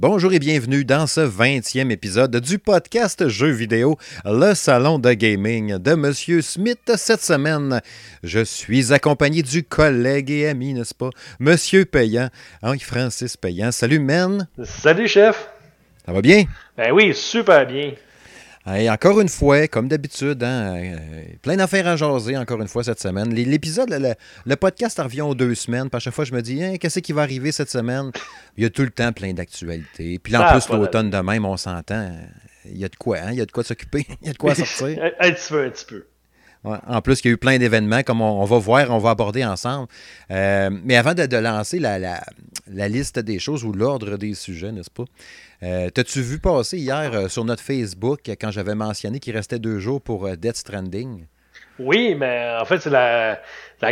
bonjour et bienvenue dans ce 20e épisode du podcast Jeux vidéo, le salon de gaming de Monsieur Smith. Cette semaine, je suis accompagné du collègue et ami, n'est-ce pas, Monsieur Payant, Henri-Francis Payant. Salut, men. Salut, chef. Ça va bien? Ben oui, super bien encore une fois, comme d'habitude, hein, euh, plein d'affaires à jaser encore une fois cette semaine. L'épisode, le, podcast revient aux deux semaines. Puis à chaque fois, je me dis, hein, qu'est-ce qui va arriver cette semaine? Il y a tout le temps plein d'actualités. Puis là, en ah, plus, l'automne de même, on s'entend. Il y a de quoi, hein? Il y a de quoi s'occuper. Il y a de quoi sortir. un petit peu, un petit peu. en plus, il y a eu plein d'événements, comme on, va voir, on va aborder ensemble. Euh, mais avant de, lancer la, la, liste des choses ou l'ordre des sujets, n'est-ce pas? Euh, T'as-tu vu passer hier euh, sur notre Facebook quand j'avais mentionné qu'il restait deux jours pour euh, Death Stranding? Oui, mais en fait, c'est la,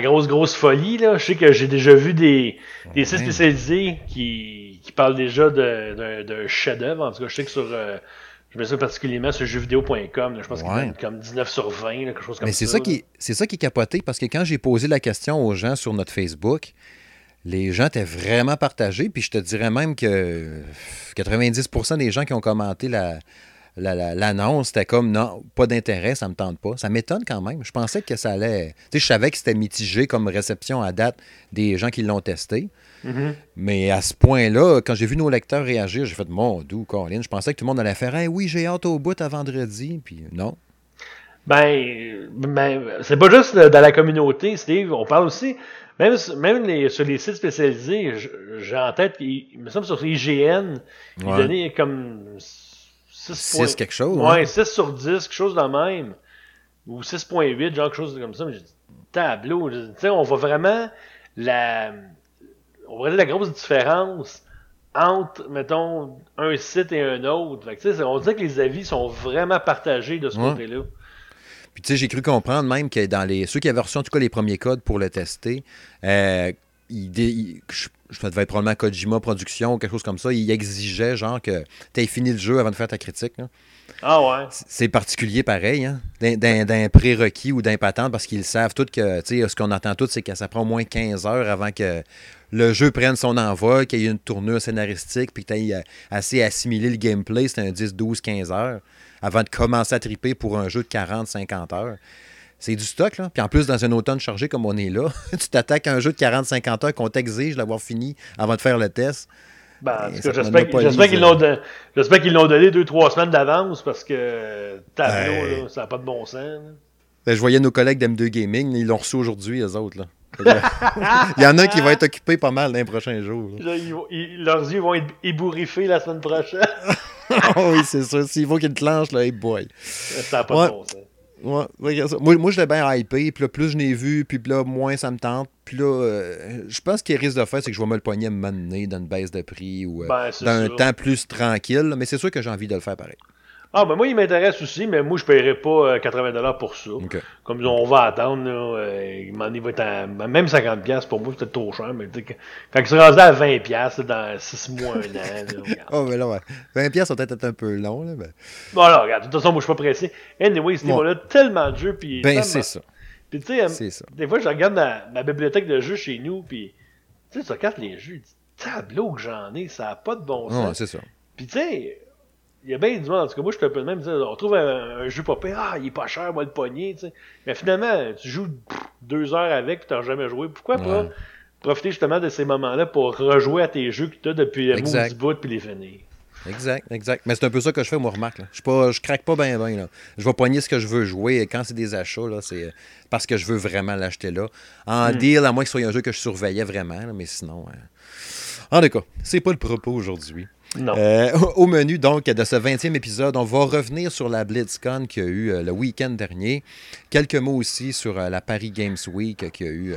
grosse, grosse folie. Là. Je sais que j'ai déjà vu des, des sites spécialisés qui, qui parlent déjà d'un chef-d'œuvre. En tout cas, je sais que sur. Euh, je mets ça particulièrement sur jeuxvideo.com. Je pense qu'il y a comme 19 sur 20, quelque chose comme Mais c'est ça. qui, c'est ça qui est capoté parce que quand j'ai posé la question aux gens sur notre Facebook, les gens étaient vraiment partagés. Puis je te dirais même que 90% des gens qui ont commenté la, l'annonce, c'était comme non, pas d'intérêt, ça me tente pas. Ça m'étonne quand même. Je pensais que ça allait. Tu sais, je savais que c'était mitigé comme réception à date des gens qui l'ont testé. Mm-hmm. Mais à ce point-là, quand j'ai vu nos lecteurs réagir, j'ai fait mon doux, Colin. Je pensais que tout le monde allait faire oui, j'ai hâte au bout à vendredi. Puis non. Ben, ben c'est pas juste dans la communauté, Steve. On parle aussi même, même sur les sites spécialisés, j'ai en tête, il, me semble sur IGN, il donnait comme 6, quelque chose. Ouais, 6 sur 10, quelque chose de même. Ou 6.8, genre quelque chose comme ça. Mais j'ai dit, tableau. Tu sais, on voit vraiment la. On voit la grosse différence entre, mettons, un site et un autre. Fait que, on dirait que les avis sont vraiment partagés de ce côté-là. Puis tu sais, j'ai cru comprendre même que dans les ceux qui avaient reçu en tout cas les premiers codes pour le tester, euh, il, je, je devais être probablement Kojima Production ou quelque chose comme ça, il exigeait genre que tu aies fini le jeu avant de faire ta critique. Ah ouais. C'est particulier pareil, hein? d'un prérequis ou d'un patente parce qu'ils savent tout que, tu sais, ce qu'on entend tout, c'est que ça prend au moins 15 heures avant que le jeu prenne son envol, qu'il y ait une tournure scénaristique, puis que tu aies euh, assez assimilé le gameplay, c'est un 10, 12, 15 heures avant de commencer à triper pour un jeu de 40-50 heures. C'est du stock, là. Puis en plus, dans un automne chargé comme on est là, tu t'attaques à un jeu de 40-50 heures qu'on t'exige d'avoir fini avant de faire le test. Ben, j'espère qu'ils l'ont donné deux, trois semaines d'avance parce que tableau, ça n'a pas de bon sens. Ben, je voyais nos collègues d'M2 Gaming, ils l'ont reçu aujourd'hui, eux autres. Là. Il y en a qui vont être occupés pas mal dans les prochains jours. leurs yeux vont être ébouriffés la semaine prochaine. oui, c'est ça. S'il faut qu'il clenche, là, hey boy. Ça n'a pas de bon sens. Ouais, moi, moi je l'ai bien hypé, puis là, plus je n'ai vu, puis là, moins ça me tente. Puis là, euh, je pense qu'il risque de faire, c'est que je vais me le poigner me mener dans une baisse de prix ou euh, ben, dans un temps plus tranquille. Mais c'est sûr que j'ai envie de le faire pareil. Ah, ben moi, il m'intéresse aussi, mais moi, je ne paierai pas 80$ euh, pour ça. Comme on va attendre, là, euh, il va être à, même 50$ pour moi, c'est trop cher, mais quand il sera rendu à 20$ dans 6 mois, un an. oh, mais là, ouais. 20$ ça va peut-être un peu long. Là, mais... Bon, alors, regarde, de toute façon, moi, je suis pas pressé. Anyway, ce niveau-là, tellement de jeux. Puis, ben, c'est ça. Puis, tu sais, des fois, je regarde ma, bibliothèque de jeux chez nous, puis, tu sais, tu regardes les jeux, tableau que j'en ai, ça n'a pas de bon sens. Ouais, c'est ça. Puis, tu sais, il y a bien du monde. En tout cas, moi, je suis un peu de même. On trouve un, jeu pas pire. Ah, il est pas cher, moi, le poignet. Mais finalement, tu joues deux heures avec et tu n'as jamais joué. Pourquoi pas profiter justement de ces moments-là pour rejouer à tes jeux que tu as depuis petit bout puis les finir? Exact, exact. Mais c'est un peu ça que je fais, moi, remarque. Je, pas, je craque pas bien, bien. Je vais poigner ce que je veux jouer. Et quand c'est des achats, c'est parce que je veux vraiment l'acheter là. En hmm. deal, à moins que ce soit un jeu que je surveillais vraiment. mais sinon. Hein. En tout cas, c'est pas le propos aujourd'hui. Euh, au menu donc de ce 20e épisode, on va revenir sur la BlitzCon qu'il y a eu euh, le week-end dernier. Quelques mots aussi sur euh, la Paris Games Week qu'il y a eu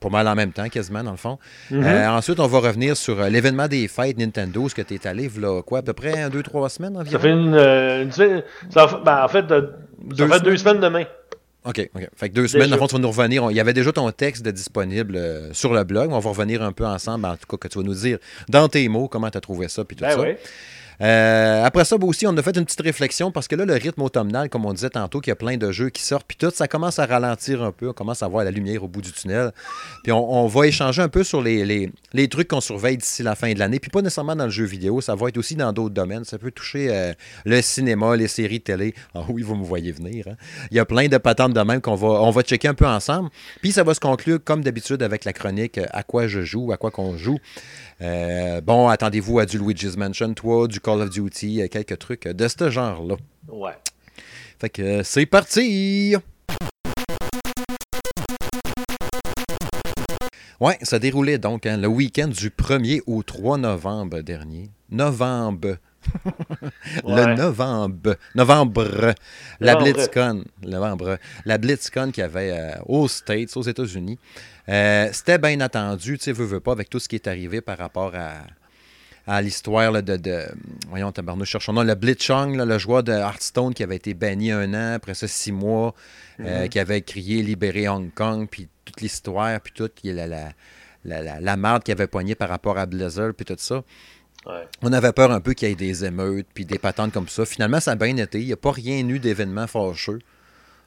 pour mal en même temps, quasiment, dans le fond. Mm-hmm. ensuite, on va revenir sur l'événement des fêtes Nintendo, ce que tu es allé, là, quoi, à peu près deux, trois semaines environ? Ça fait une. semaine. Ben, en fait, ça fait deux semaines demain. OK, OK. Fait que deux semaines, en fond, tu vas nous revenir. Il y avait déjà ton texte de disponible euh, sur le blog. On va revenir un peu ensemble, en tout cas, que tu vas nous dire dans tes mots comment tu as trouvé ça, puis tout ben ça. Euh, après ça, aussi, on a fait une petite réflexion parce que là, le rythme automnal, comme on disait tantôt, qu'il y a plein de jeux qui sortent, puis tout, ça commence à ralentir un peu. On commence à voir la lumière au bout du tunnel. Puis on, va échanger un peu sur les, les, trucs qu'on surveille d'ici la fin de l'année. Puis pas nécessairement dans le jeu vidéo, ça va être aussi dans d'autres domaines. Ça peut toucher euh, le cinéma, les séries télé. Ah oui, vous me voyez venir. Hein. Il y a plein de patentes de même qu'on va, on va checker un peu ensemble. Puis ça va se conclure, comme d'habitude, avec la chronique À quoi je joue, à quoi qu'on joue. Euh, bon, attendez-vous à du Luigi's Mansion 3, du Call of Duty, euh, quelques trucs de ce genre-là. Ouais. Fait que c'est parti! Ouais, ça déroulait donc hein, le week-end du 1er au 3 novembre dernier. Novembre. le novembre. Novembre. La BlitzCon. Novembre. La BlitzCon qu'il y avait euh, aux States, aux États-Unis. Euh, c'était bien attendu, tu sais, veux, veux pas, avec tout ce qui est arrivé par rapport à, à l'histoire de, de, Voyons, nous cherchons. Non, le Blitzchung, le joueur de Hearthstone qui avait été banni un an, après ça, six mois, euh, mhm. qui avait crié libérer Hong Kong, puis toute l'histoire, puis tout, la, la, la, la, marde qu'il avait poignée par rapport à Blizzard, puis tout ça. On avait peur un peu qu'il y ait des émeutes, puis des patentes comme ça. Finalement, ça a bien été. Il n'y a pas rien eu d'événement fâcheux,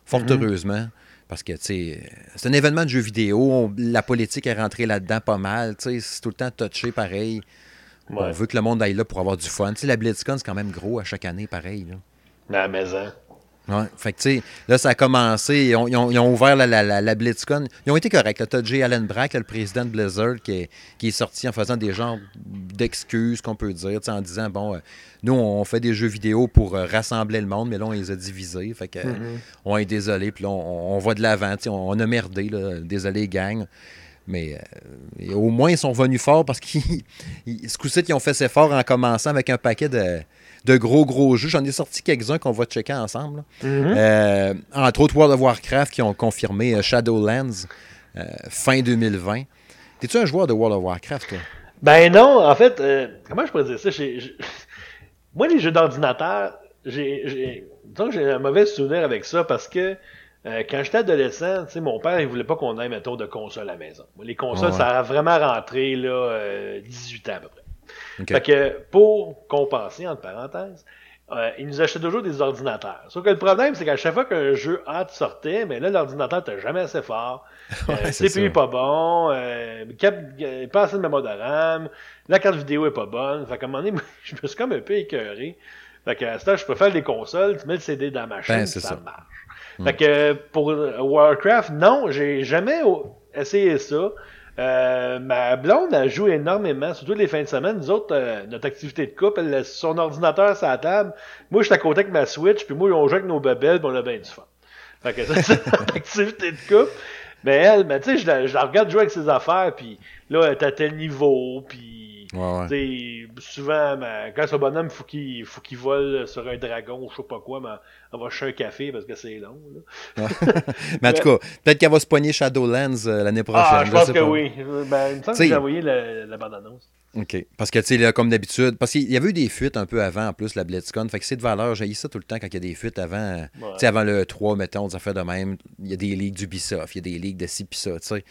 fort mhm. heureusement. Parce que, tu sais, c'est un événement de jeu vidéo. la politique est rentrée là-dedans pas mal. Tu sais, c'est tout le temps touché pareil. On veut que le monde aille là pour avoir du fun. Tu sais, la BlizzCon, c'est quand même gros à chaque année, pareil. Là. La maison. Ouais. Fait que, tu sais, là, ça a commencé. Ils ont, ils ont, ouvert la, la, la, BlitzCon. Ils ont été corrects. Tu as Jay Allen Brack, le président de Blizzard, qui est, qui est, sorti en faisant des genres d'excuses, qu'on peut dire, en disant bon, euh, nous, on fait des jeux vidéo pour euh, rassembler le monde, mais là, on les a divisés. Fait que, mm-hmm. on est désolé. Puis là, on, on, va de l'avant. On, on a merdé. Là. Désolé, gang. Mais euh, au moins, ils sont venus forts parce que ce coup-ci, ils ont fait ses forts en commençant avec un paquet de de gros, gros jeux. J'en ai sorti quelques-uns qu'on va checker ensemble. Mm-hmm. Euh, entre autres, World of Warcraft qui ont confirmé euh, Shadowlands euh, fin 2020. T'es-tu un joueur de World of Warcraft, toi? Ben non, en fait, comment je pourrais dire ça? Moi, les jeux d'ordinateur, j'ai un mauvais souvenir avec ça parce que quand j'étais adolescent, mon père, il voulait pas qu'on aille, mettons, de console à la maison. Les consoles, ça a vraiment rentré, là, 18 ans à peu près. Fait que pour compenser, entre parenthèses, euh, ils nous achetaient toujours des ordinateurs. Sauf que le problème, c'est qu'à chaque fois qu'un jeu hâte sortait, mais là, l'ordinateur n'était jamais assez fort. Euh, ouais, CPU pas bon, euh, pas assez de mémoire de RAM, la carte vidéo est pas bonne. Fait qu'à un moment donné, je me suis comme un peu écœuré. Fait qu'à ce temps, je préfère les consoles, tu mets le CD dans ma machine, ben, ça, marche. Hmm. Fait que pour Warcraft, non, j'ai jamais essayé ça. Euh, ma blonde, elle joue énormément, surtout les fins de semaine. Nous autres, euh, notre activité de couple, elle laisse son ordinateur sur la table. Moi, je suis à côté avec ma Switch, puis moi, on joue avec nos bebelles, puis on a bien du fun. Fait que ça, c'est notre activité de couple. Mais elle, mais tu sais, je la, je la regarde jouer avec ses affaires, puis là, elle est à tel niveau, puis Ouais, Souvent, ben, quand ce bonhomme, faut qu'il faut qu'il vole sur un dragon ou je sais pas quoi, mais on va chercher un café parce que c'est long. Là. mais en tout cas, peut-être qu'elle va se poigner Shadowlands euh, l'année prochaine. Ah, je pense que oui. Ben, il me semble que j'ai envoyé la, la bande-annonce. OK. Parce que, tu sais, comme d'habitude, parce qu'il y avait eu des fuites un peu avant, en plus, la BlitzCon. Fait que c'est de valeur. J'ai ça tout le temps quand il y a des fuites avant. Tu sais, avant le 3, mettons, des affaires de même. Il y a des ligues d'Ubisoft, il y a des ligues de ci pis ça, tu sais.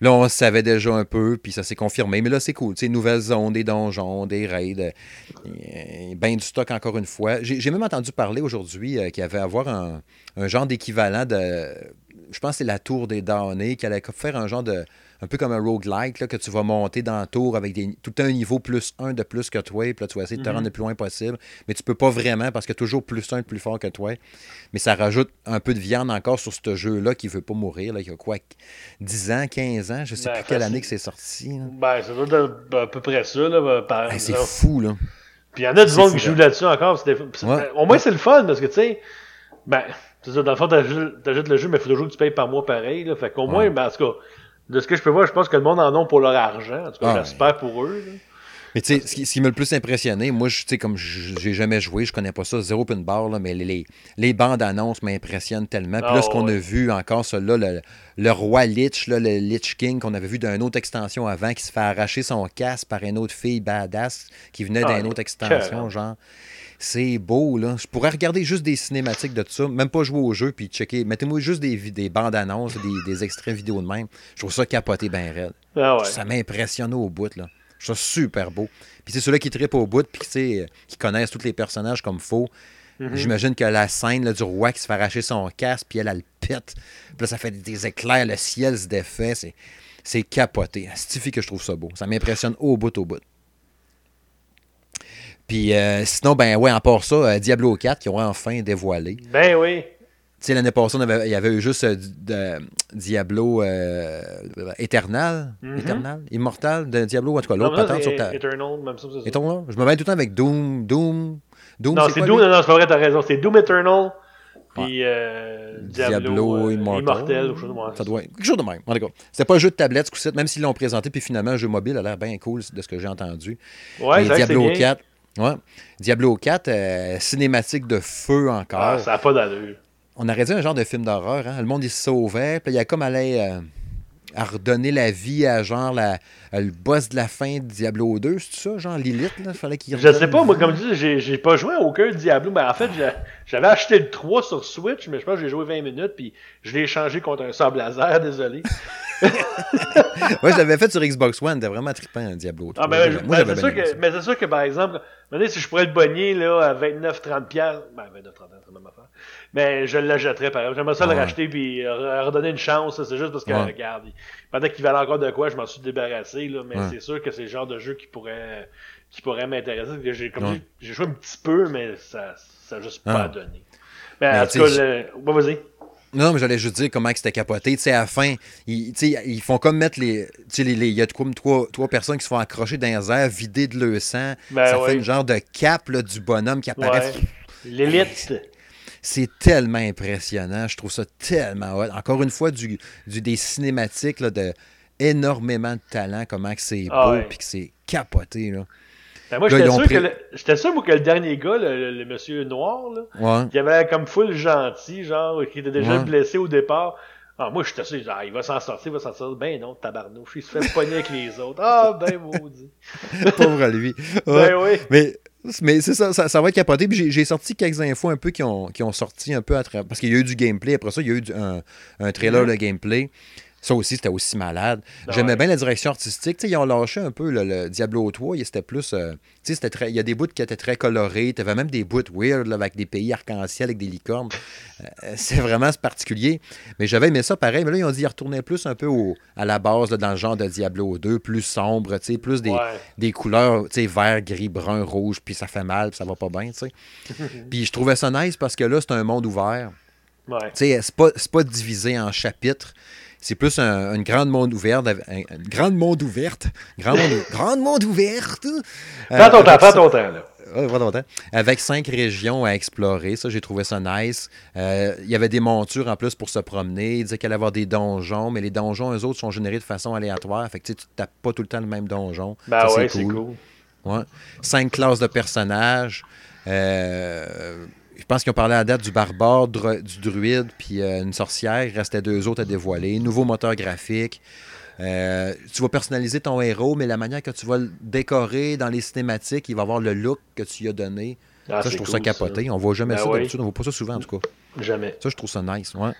Là, on savait déjà un peu, puis ça s'est confirmé. Mais là, c'est cool. sais, nouvelles zones, des donjons, des raids. Euh, ben du stock, encore une fois. J'ai même entendu parler aujourd'hui euh, qu'il y avait à avoir un, un genre d'équivalent de. Je pense que c'est la tour des damnés, qui allait faire un genre de un peu comme un roguelike, là, que tu vas monter dans le tour avec des, tout un niveau plus un de plus que toi, puis là, tu vas essayer de te rendre mhm. le plus loin possible. Mais tu peux pas vraiment parce que toujours plus un de plus fort que toi. Mais ça rajoute un peu de viande encore sur ce jeu-là qui veut pas mourir. Là. Il y a quoi 10 ans, 15 ans Je sais ben, plus quelle année que c'est sorti. Ben, ça doit être à peu près ça. Là, c'est fou, là. Puis il y en a du monde qui joue là-dessus encore. Au moins, c'est le fun parce que, tu sais, ben, c'est ça, dans le fond, t'ajoutes le jeu, mais il faut toujours que tu payes par mois pareil. Là. Fait qu'au moins, ben, en tout cas, de ce que je peux voir, je pense que le monde en a pour leur argent. En tout cas, ah, j'espère pour eux. Mais tu sais, ce qui, m'a le plus impressionné, moi, tu sais, comme j'ai jamais joué, je connais pas ça, zéro pin bar, là, mais les, les bandes annonces m'impressionnent tellement. Puis là, ce ah, qu'on a vu encore, celui-là, le, le, roi Lich, là, le Lich King, qu'on avait vu d'une autre extension avant, qui se fait arracher son casque par une autre fille badass qui venait d'une ah, autre extension, genre. C'est beau, là. Je pourrais regarder juste des cinématiques de tout ça, même pas jouer au jeu, puis checker. Mettez-moi juste des, des bandes annonces, des, des, extraits vidéo de même. Je trouve ça capoté bien raide. Ah Ça m'impressionne au bout, là. Je trouve ça super beau. Puis c'est ceux-là qui trippent au bout, puis qui connaissent tous les personnages comme faut. Mhm. J'imagine que la scène là, du roi qui se fait arracher son casque, puis elle, elle, le pète. Puis là, ça fait des éclairs, le ciel se défait. C'est, c'est capoté. C'est que je trouve ça beau. Ça m'impressionne au bout, au bout. Puis euh, sinon, ben ouais, en part ça, euh, Diablo 4 qui ont enfin dévoilé. Ben oui. Tu sais, l'année passée, il y avait eu juste euh, Diablo Eternal, mhm. Eternal, Immortal de Diablo, en tout cas, l'autre patente sur ta. Eternal, même ça, c'est ça. Je me mets tout le temps avec Doom, Doom. Doom non, c'est Doom, non, non, c'est pas vrai, t'as raison. C'est Doom Eternal, puis Diablo, Diablo Immortal. ça doit quelque chose de même. En tout cas, c'était pas un jeu de tablette, ce coup-ci, même s'ils l'ont présenté, puis finalement, un jeu mobile a l'air bien cool de ce que j'ai entendu. Ouais, c'est Diablo 4. Ouais. Diablo 4, euh, cinématique de feu encore. Ah, ça n'a pas d'allure. On aurait dit un genre de film d'horreur. Hein? Le monde, il se sauvait. Puis il y a comme allait euh, à redonner la vie à genre la, le boss de la fin de Diablo 2. C'est ça, genre Lilith? Là? Fallait qu'il Je sais pas. Moi, comme tu dis, j'ai pas joué à aucun Diablo. Mais en fait, j'avais acheté le 3 sur Switch, mais je pense que j'ai joué 20 minutes. Puis je l'ai échangé contre un sable laser. Désolé. ouais, je l'avais fait sur Xbox One, c'était vraiment trippant, un Diablo. Ah, ben, ben, c'est sûr que, mais c'est sûr que, par exemple, si je pourrais le bonnier là, à 29-30$, ben 29-30$, c'est même affaire. Mais je l'achèterais par exemple. J'aimerais ça le racheter puis redonner une chance. C'est juste parce que, regarde, pendant qu'il valait encore de quoi, je m'en suis débarrassé. Là, mais c'est sûr que c'est le genre de jeu qui pourrait, qui pourrait m'intéresser. J'ai, j'ai joué un petit peu, mais ça n'a juste pas ah. donné. Mais, en tout cas, vas-y. Non, mais j'allais juste dire comment c'était capoté. Tu sais, à la fin, ils, ils font comme mettre les. Tu sais, il y a comme trois, trois personnes qui se font accrocher dans les airs, vider de leur sang. Ben ça fait une genre de cap là, du bonhomme qui apparaît. L'élite. C'est tellement impressionnant. Je trouve ça tellement hot. Encore une fois, du, du des cinématiques là, de énormément de talent, comment c'est ah beau, puis que c'est capoté. Là. Ben moi, j'étais sûr, que le... sûr moi, que le dernier gars, le, monsieur noir, là, qui avait comme full gentil, genre, qui était déjà blessé au départ. Ah, moi, j'étais sûr, genre, il va s'en sortir, il va s'en sortir. Ben non, tabarnouche, il se fait pogner avec les autres. Ah, ben maudit. Pauvre lui. Ben oui. Mais, mais c'est ça, ça, va être capoté. Puis j'ai sorti quelques infos un peu qui ont, qui ont sorti un peu à travers. Parce qu'il y a eu du gameplay. Après ça, il y a eu un, un, trailer mm-hmm. de gameplay. Ça aussi, c'était aussi malade. Ah J'aimais bien la direction artistique. ils ont lâché un peu le Diablo 3. C'était plus. Euh, très... Il y a des bouts qui étaient très colorés. Tu avais même des bouts weird avec des pays arc-en-ciel avec des licornes. Euh, c'est vraiment particulier. Mais j'avais aimé ça pareil. Mais là, ils ont dit qu'ils retournaient plus un peu au... à la base dans le genre de Diablo 2, plus sombre, plus des, des couleurs vert, gris, brun, rouge. Puis ça fait mal, puis ça va pas bien. puis je trouvais ça nice parce que là, c'est un monde ouvert. Ouais. C'est pas, pas divisé en chapitres. C'est plus une grande monde ouverte. Une grande monde ouverte. Grande monde, grande monde ouverte. Prends ton temps, prends ton temps, là. Avec cinq régions à explorer. Ça, j'ai trouvé ça nice. Euh, il y avait des montures en plus pour se promener. Il disait qu'il allait avoir des donjons, mais les donjons, eux autres, sont générés de façon aléatoire. Fait que tu ne tapes pas tout le temps le même donjon. Ben ouais, c'est cool. Ouais. Cinq classes de personnages. Euh, pense qu'ils ont parlé à la date du barbare, du druide, puis euh, une sorcière. Il restait deux autres à dévoiler. Nouveau moteur graphique. Euh, tu vas personnaliser ton héros, mais la manière que tu vas le décorer dans les cinématiques, il va avoir le look que tu lui as donné. Ah, ça, je trouve ça capoté. On On voit jamais ben ça d'habitude. On voit pas ça souvent, en tout cas. Jamais. Ça, je trouve ça nice. Ouais.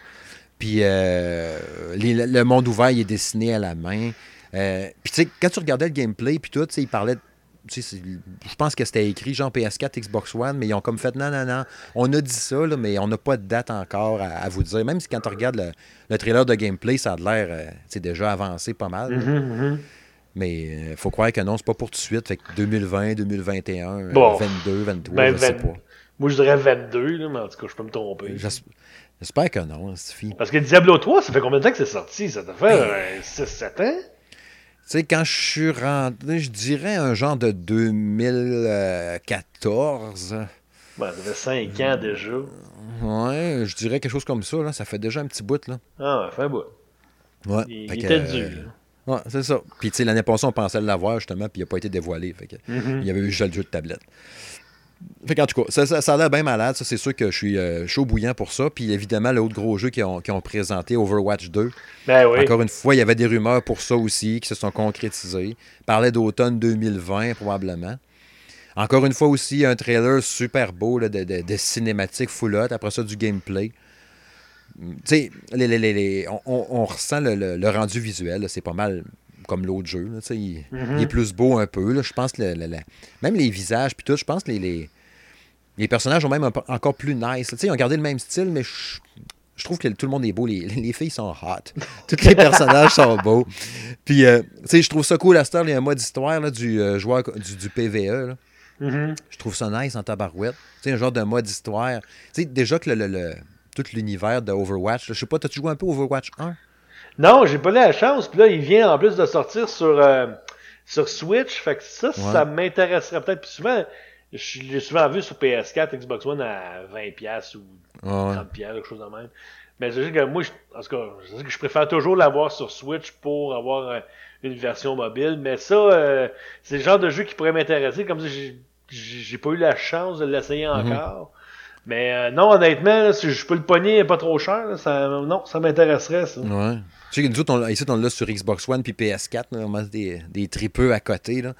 Puis euh, le monde ouvert, il est dessiné à la main. puis tu sais, quand tu regardais le gameplay, puis tout, il parlait de je pense que c'était écrit genre PS4, Xbox One, mais ils ont comme fait non, non, non. On a dit ça, mais on n'a pas de date encore à, vous dire. Même si quand on regarde le, trailer de gameplay, ça a l'air euh, déjà avancé pas mal. Mm-hmm, mm-hmm. Mais il euh, faut croire que non, c'est pas pour tout de suite. Fait que 2020, 2021, 22, 23, je sais pas. Moi, je dirais 22, mais en tout cas, je peux me tromper. J'espère que non, Sophie. Parce que Diablo 3, ça fait combien de temps que c'est sorti? Ça fait 6-7 ans? Tu sais, quand je suis rentré, je dirais un genre de 2014. Ben, ça fait 5 ans déjà. Ouais, je dirais quelque chose comme ça. Là. Ça fait déjà un petit bout. Là. Ah, ouais, fait un bout. Ouais. Il, était dur. ouais, c'est ça. Puis, tu sais, l'année passée, on pensait l'avoir, justement, puis il n'a pas été dévoilé. Fait que, mm-hmm. Il y avait eu juste le jeu de tablette. Fait qu'en tout cas, ça, a l'air bien malade. Ça, c'est sûr que je suis euh, chaud bouillant pour ça. Puis évidemment, l'autre gros jeu qu'ils ont, présenté, Overwatch 2. Ben oui. Encore une fois, il y avait des rumeurs pour ça aussi qui se sont concrétisées. Parlait d'automne 2020, probablement. Encore une fois aussi, un trailer super beau de, de, cinématique full hot. Après ça, du gameplay. Tu sais, les, on, ressent le, rendu visuel. C'est pas mal comme l'autre jeu. Là, il, Mhm. il est plus beau un peu. Là. Je pense que le- le- le- même les visages, puis tout, je pense que les, les, les personnages ont même un encore plus nice. Ils ont gardé le même style, mais je, je trouve que tout le monde est beau. Les, les filles sont hot. Tous les personnages sont beaux. Puis, euh, je trouve ça cool à cette heure. Il y a un mode histoire là, du euh, joueur du, du PVE. là. Mhm. Je trouve ça nice en tabarouette. Sais, un genre de mode histoire. Déjà que le, le- le- tout l'univers de Overwatch, je sais pas, t'as-tu joué un peu Overwatch 1? Non, j'ai pas eu la chance. Puis là, il vient en plus de sortir sur, euh, sur Switch. Fait que ça, ça m'intéresserait peut-être. Puis souvent, je l'ai souvent vu sur PS4, Xbox One à 20$ ou Ouais. 30$, quelque chose de même. Mais c'est juste que moi, je, en tout cas, je, que je préfère toujours l'avoir sur Switch pour avoir euh, une version mobile. Mais ça, euh, c'est le genre de jeu qui pourrait m'intéresser. Comme ça, j'ai j'ai j'ai pas eu la chance de l'essayer encore. Mais euh, non, honnêtement, là, si je peux le pogner pas trop cher, là, ça, non, ça m'intéresserait, ça. Ouais. Tu sais que nous autres, on, l'a- ici, on l'a sur Xbox One puis PS4. Là, on a des, des tripeux à côté. Là.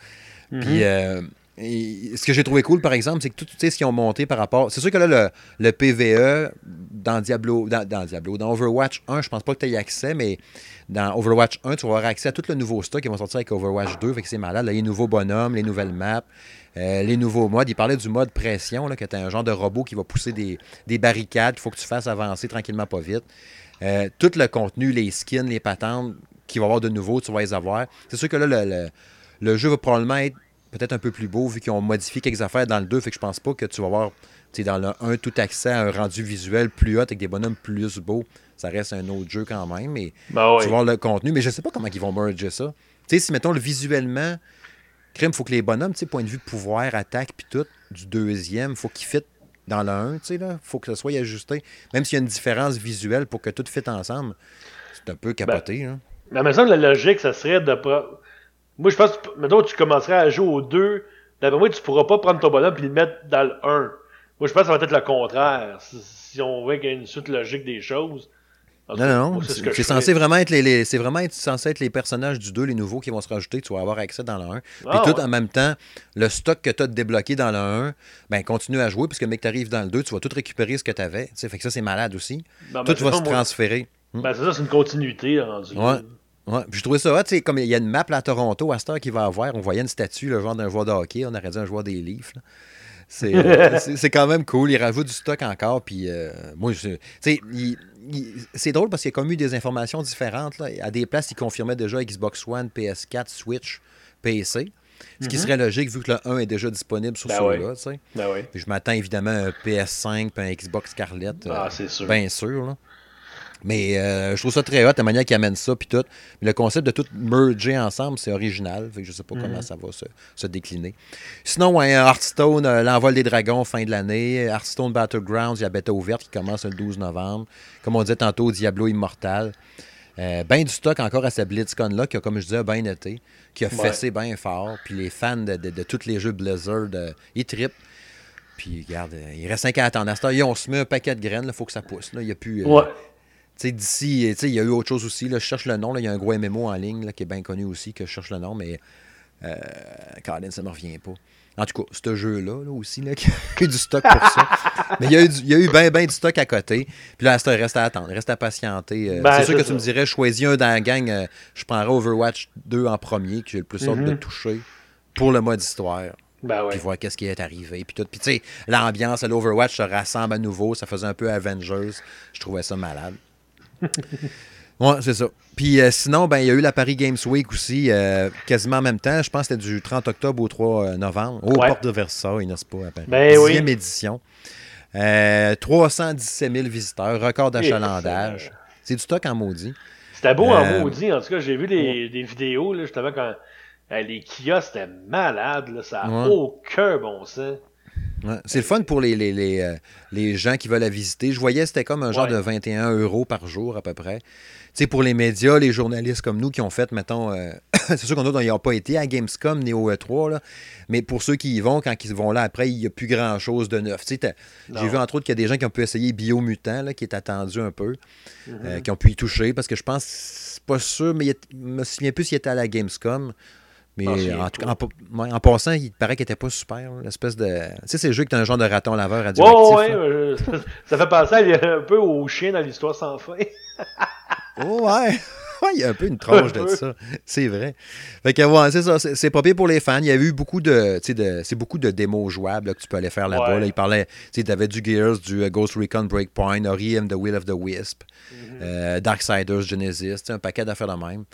Puis, euh, ce que j'ai trouvé cool, par exemple, c'est que tout ce qu'ils ont monté par rapport. C'est sûr que là, le, le PVE dans Diablo, dans, Diablo, dans Overwatch 1, je pense pas que tu aies accès, mais dans Overwatch 1, tu vas avoir accès à tout le nouveau stock qui va sortir avec Overwatch 2. Fait que c'est malade. Les nouveaux bonhommes, les nouvelles maps. euh, les nouveaux modes, il parlait du mode pression, là, que tu un genre de robot qui va pousser des, des barricades qu'il faut que tu fasses avancer tranquillement, pas vite. Euh, tout le contenu, les skins, les patentes qu'il va y avoir de nouveau, tu vas les avoir. C'est sûr que là, le, le- le jeu va probablement être peut-être un peu plus beau vu qu'ils ont modifié quelques affaires dans le 2. Fait que je pense pas que tu vas avoir dans le 1 tout accès à un rendu visuel plus haut avec des bonhommes plus beaux. Ça reste un autre jeu quand même, mais Ben oui. tu vas voir le contenu. Mais je sais pas comment ils vont merger ça. Tu sais, si mettons le visuellement, crime, faut que les bonhommes, tu sais, point de vue pouvoir, attaque, puis tout, du deuxième, faut qu'ils fit dans le 1, tu sais, là. Faut que ça soit ajusté. Même s'il y a une différence visuelle pour que tout fit ensemble, c'est un peu capoté, hein. Mais en la logique, ça serait de. pas- Moi, je pense que, mettons, tu commencerais à jouer au 2. D'après moi, tu pourras pas prendre ton bonhomme et le mettre dans le 1. Moi, je pense que ça va être le contraire. Si, si on veut qu'il y ait une suite logique des choses. Non, non, non. c'est ce censé vraiment être les, les- c'est vraiment être, censé être les personnages du 2, les nouveaux qui vont se rajouter, tu vas avoir accès dans le 1. Puis Ah, tout ouais. en même temps, le stock que tu as débloqué dans le 1, ben continue à jouer, parce que mec, tu arrives dans le 2, tu vas tout récupérer ce que tu avais. Fait que ça, c'est malade aussi. Non, tout va ça, se moi. transférer. Ben, c'est ça, c'est une continuité, rendu. Ouais. Ouais. Puis je trouvais ça hot, tu sais, comme il y a une map là, à Toronto à cette heure qu'il va avoir, on voyait une statue, le genre d'un joueur de hockey, on aurait dit un joueur des. C'est euh, c'est- quand même cool. Il rajoute du stock encore. Puis euh, moi, tu sais, c'est drôle parce qu'il y a comme eu des informations différentes. Là. À des places, il confirmait déjà Xbox One, PS4, Switch, PC. Ce qui serait logique vu que le 1 est déjà disponible sur Ben. Ben oui. Puis je m'attends évidemment à un PS5 puis un Xbox Scarlett. euh, Ah, c'est sûr. Bien sûr. Là. Mais euh, je trouve ça très hot, la manière qu'ils amènent ça, puis tout. Mais le concept de tout merger ensemble, c'est original. Fait que je sais pas Mhm. comment ça va se, se décliner. Sinon, Hearthstone, euh, l'envol des dragons, fin de l'année. Hearthstone Battlegrounds, il y a bêta ouverte qui commence le 12 novembre. Comme on disait tantôt, Diablo Immortal. Euh, ben du stock encore à cette BlizzCon-là, qui a, comme je disais, bien été, qui a Ouais. fessé bien fort. Puis les fans de, de- de tous les jeux Blizzard, ils trippent. Puis, regarde, il reste 5 à attendre. À ce temps, on se met un paquet de graines, il faut que ça pousse. là. Il n'y a plus. Ouais. Tu sais, d'ici, tu sais, il y a eu autre chose aussi. Là, je cherche le nom. là, Il y a un gros MMO en ligne là, qui est bien connu aussi, que je cherche le nom, mais euh, Colin, ça ne me revient pas. En tout cas, ce jeu-là là, aussi, là, qui a eu du stock pour ça. mais il y a eu, du- il y a eu bien, bien du stock à côté. Puis là, il reste à attendre, reste à patienter. Euh, Ben, c'est sûr que tu me dirais, choisis un dans la gang. euh, je prendrais Overwatch 2 en premier, que j'ai le plus hâte de Mhm. toucher pour le mode histoire Ben oui. puis voir qu'est-ce qui est arrivé, puis tout. Puis tu sais, l'ambiance à l'Overwatch se rassemble à nouveau, ça faisait un peu Avengers. Je trouvais ça malade. Ouais, c'est ça. Puis euh, sinon, ben il y a eu la Paris Games Week aussi, euh, quasiment en même temps. Je pense que c'était du 30 octobre au 3 euh, novembre, au Ouais. Porte de Versailles, n'est-ce pas, à Paris? Ben oui. 10e édition. Euh, 317 000 visiteurs, record d'achalandage. C'est du stock en maudit. C'était beau en maudit. En tout cas, j'ai vu des, des vidéos, là, justement, quand euh, les kiosques étaient malades. Là, ça n'a Ouais. aucun bon sens. Ouais. C'est le fun pour les, les, les, euh, les gens qui veulent la visiter. Je voyais c'était comme un genre Ouais. de 21 euros par jour à peu près. Tu sais, pour les médias, les journalistes comme nous qui ont fait, mettons, euh, c'est sûr qu'on n'y a pas été à Gamescom ni au E3, là, mais pour ceux qui y vont, quand ils vont là après, il n'y a plus grand-chose de neuf. Tu sais. J'ai vu entre autres qu'il y a des gens qui ont pu essayer Biomutant, là, qui est attendu un peu, Mhm. euh, qui ont pu y toucher, parce que je pense, c'est pas sûr, mais il je me souviens plus s'il était à la Gamescom. Mais en, tout cas, cool. en, ouais, en passant, il paraît qu'il était pas super. L'espèce de. Tu sais, c'est le jeu que t'as un genre de raton laveur Ouais, radioactif. ouais, euh, ça fait penser à- un peu au chien dans l'histoire sans fin. Oh, ouais. ouais, il y a un peu une tronche de ça. C'est vrai. Fait que, ouais, c'est ça. C'est pas pire pour les fans. Il y a eu beaucoup de. de c'est beaucoup de démos jouables que tu peux aller faire là-bas. Ouais. Là, il parlait. Tu sais, avais du Gears, du euh, Ghost Recon Breakpoint, Ori and the Will of the Wisp, Mhm. euh, Darksiders Genesis, tu un paquet d'affaires de même.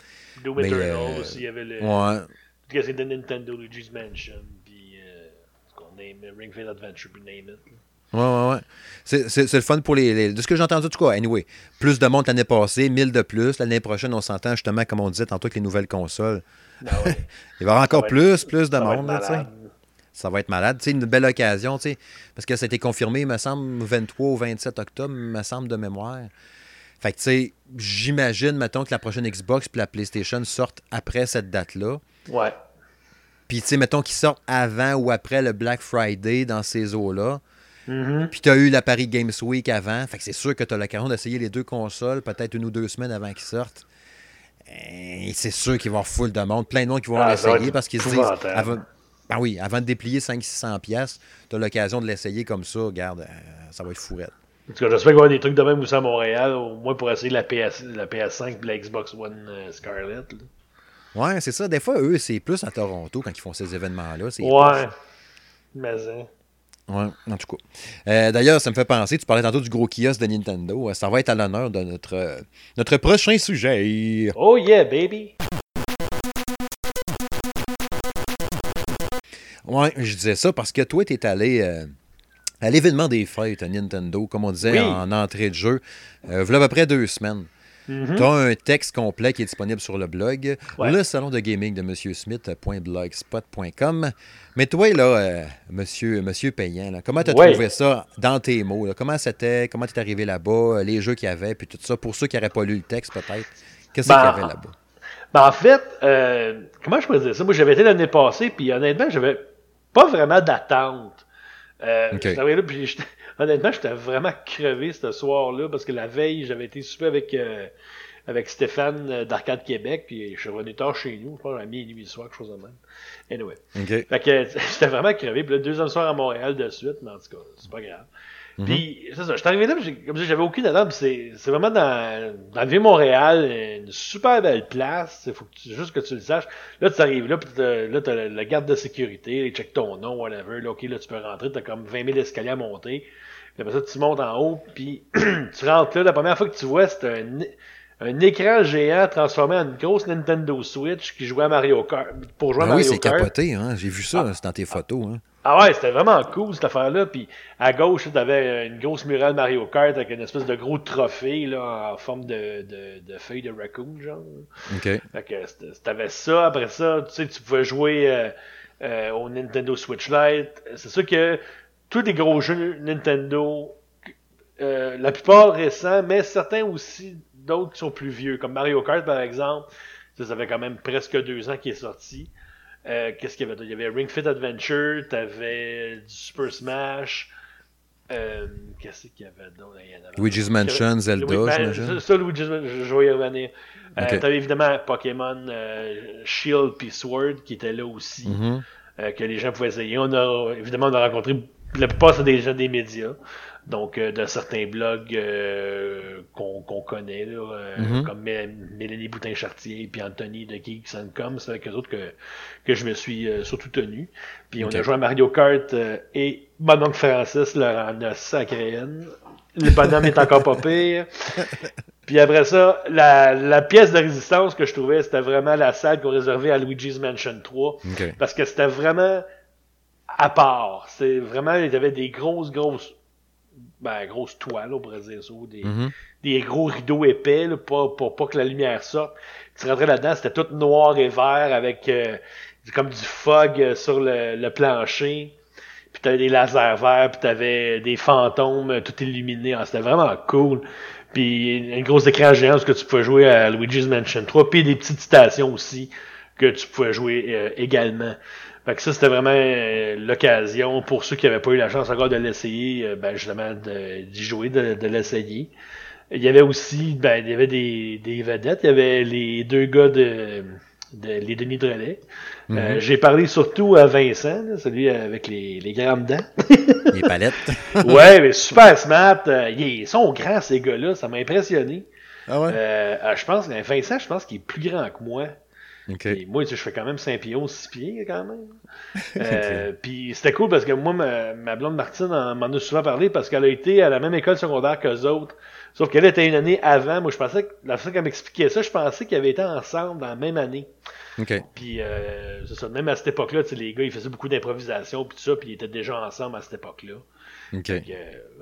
Doom Mais, Eternal euh, aussi, il y avait le. Ouais. C'est de Nintendo, Luigi's Mansion, puis. Euh, ce qu'on name, Ring Fit Adventure, puis name it. Ouais, ouais, ouais. C'est, c'est- c'est le fun pour les, les- De ce que j'ai entendu, en tout cas, anyway, plus de monde l'année passée, 1000 de plus. L'année prochaine, on s'entend justement, comme on disait tantôt, avec les nouvelles consoles. Ben ouais. Il va y avoir encore être- plus, plus de monde, là. Ça va être malade. Sais, une belle occasion, parce que ça a été confirmé, il me semble, 23 ou 27 octobre, il me semble, de mémoire. Fait que, tu sais, j'imagine, mettons, que la prochaine Xbox puis la PlayStation sortent après cette date-là. Ouais. Puis, tu sais, mettons qu'ils sortent avant ou après le Black Friday dans ces eaux-là. Mhm. Puis, tu as eu la Paris Games Week avant. Fait que c'est sûr que tu as l'occasion d'essayer les deux consoles, peut-être une ou deux semaines avant qu'ils sortent. Et c'est sûr qu'il va y avoir full de monde. Plein de monde qui vont Ah, va l'essayer parce qu'ils se disent. Avant, ben oui, avant de déplier 500-600$, piastres, tu as l'occasion de l'essayer comme ça. Regarde, euh, ça va être fourrette. En tout cas, j'espère qu'il va y avoir des trucs de même aussi à Montréal, au moins pour essayer la, PS, la PS5 et la Xbox One euh, Scarlett. là. Ouais, c'est ça. Des fois, eux, c'est plus à Toronto quand ils font ces événements-là. Ouais. Mais, hein. Ouais, en tout cas. Euh, D'ailleurs, ça me fait penser, tu parlais tantôt du gros kiosque de Nintendo. Euh, Ça va être à l'honneur de notre, euh, notre prochain sujet. Oh yeah, baby! Ouais, je disais ça parce que toi, tu es allé euh, à l'événement des fêtes à Nintendo, comme on disait Oui. en entrée de jeu, euh, voilà à peu près deux semaines. Mhm. Tu as un texte complet qui est disponible sur le blog, Ouais. le salon de gaming de monsieursmith.blogspot.com. Mais toi, là, euh, monsieur, monsieur Payant, là, comment tu as Ouais. trouvé ça dans tes mots? là? Comment c'était? Comment tu es arrivé là-bas? euh, Les jeux qu'il y avait, puis tout ça, pour ceux qui n'auraient pas lu le texte, peut-être. Qu'est-ce Ben, qu'il y avait là-bas? Ben, en fait, euh, comment je pourrais dire ça? Moi, j'avais été l'année passée, puis honnêtement, j'avais pas vraiment d'attente. Euh, Ok. j'étais arrivé là, puis j'étais- honnêtement, j'étais vraiment crevé ce soir-là, parce que la veille, j'avais été souper avec, euh, avec Stéphane euh, d'Arcade Québec, puis je suis revenu tard chez nous, je pense à minuit soir, quelque chose de même. Anyway. OK. Fait que j'étais vraiment crevé. Puis le deuxième soir à Montréal de suite, mais en tout cas, c'est pas grave. Mhm. Puis c'est ça, j'étais arrivé là, puis comme ça, j'avais aucune attente. puis C'est c'est vraiment dans, dans le Vieux-Montréal, une super belle place. Il faut que tu, juste que tu le saches. Là, tu arrives là, puis t'as- là, t'as le, garde de sécurité, il check ton nom, whatever. Là, ok, là, tu peux rentrer, t'as comme 20 000 escaliers à monter. Puis après ça, tu montes en haut, puis tu rentres là. La première fois que tu vois, c'est un, un écran géant transformé en une grosse Nintendo Switch qui jouait à Mario Kart. Pour jouer à Ah oui, Mario c'est Kart. capoté, hein? J'ai vu ça, c'est dans tes photos. Hein? Ah ouais, c'était vraiment cool cette affaire-là. Puis à gauche, tu avais une grosse murale Mario Kart avec une espèce de gros trophée là, en forme de, de, de feuille de raccoon, genre. OK. Fait que t'avais ça. Après ça, tu sais, tu pouvais jouer euh, euh, au Nintendo Switch Lite. C'est sûr que tous les gros jeux Nintendo, euh, la plupart récents, mais certains aussi, d'autres qui sont plus vieux, comme Mario Kart par exemple. Ça, ça fait quand même presque deux ans qu'il est sorti. Euh, Qu'est-ce qu'il y avait d'autre? Il y avait Ring Fit Adventure, t'avais du Super Smash. Euh, Qu'est-ce qu'il y avait d'autre? Avait- Luigi's Mansion, Zelda, oui, ben, j'imagine? ça, Luigi's Mansion, je, vais y revenir. Euh, Ok. T'avais évidemment Pokémon euh, Shield puis Sword qui était là aussi, Mhm. euh, que les gens pouvaient essayer. On a, évidemment, on a rencontré, la plupart c'est des gens des médias, donc euh, de certains blogs euh, qu'on connaît, là, euh, Mhm. comme Mé- Mélanie Boutin-Chartier puis Anthony de Geeks and Com, c'est avec eux autres que, que je me suis euh, surtout tenu. Puis on a joué à Mario Kart euh, et mon oncle Francis leur en a sacré une. Le bonhomme est encore pas pire. Puis après ça, la, la pièce de résistance que je trouvais, c'était vraiment la salle qu'on réservait à Luigi's Mansion 3. OK. Parce que c'était vraiment à part. C'est vraiment, il y avait des grosses, grosses, ben, pourrait dire ça, ou des, Mhm. des gros rideaux épais, là, pour, pour pas que la lumière sorte. Tu rentrais là-dedans, c'était tout noir et vert avec euh, comme du fog euh, sur le, le plancher. Puis t'avais des lasers verts, puis t'avais des fantômes euh, tout illuminés. Ah, c'était vraiment cool. Puis un gros écran géant que tu pouvais jouer à Luigi's Mansion 3, puis des petites stations aussi que tu pouvais jouer euh, également. Fait que ça, c'était vraiment euh, l'occasion pour ceux qui n'avaient pas eu la chance encore de l'essayer, euh, ben justement d'y jouer, de, de l'essayer. Il y avait aussi, ben, il y avait des, des vedettes. Il y avait les deux gars de, de les Denis de relais. Euh, J'ai parlé surtout à Vincent, là, celui avec les, les grandes dents. Les palettes. ouais, mais super smart. Ils sont grands, ces gars-là. Ça m'a impressionné. Ah ouais? Ah, je pense, Vincent, je pense qu'il est plus grand que moi. Et moi, je fais quand même 5 pieds 6 pieds quand même. Euh, Puis c'était cool parce que moi, ma, ma blonde Martine en- m'en a souvent parlé parce qu'elle a été à la même école secondaire qu'eux autres. Sauf qu'elle était une année avant. Moi, je pensais que la façon qu'elle m'expliquait ça, je pensais qu'ils avaient été ensemble dans la même année. OK. Puis euh, c'est ça, même à cette époque-là, les gars, ils faisaient beaucoup d'improvisation puis tout ça, puis ils étaient déjà ensemble à cette époque-là. OK. Euh,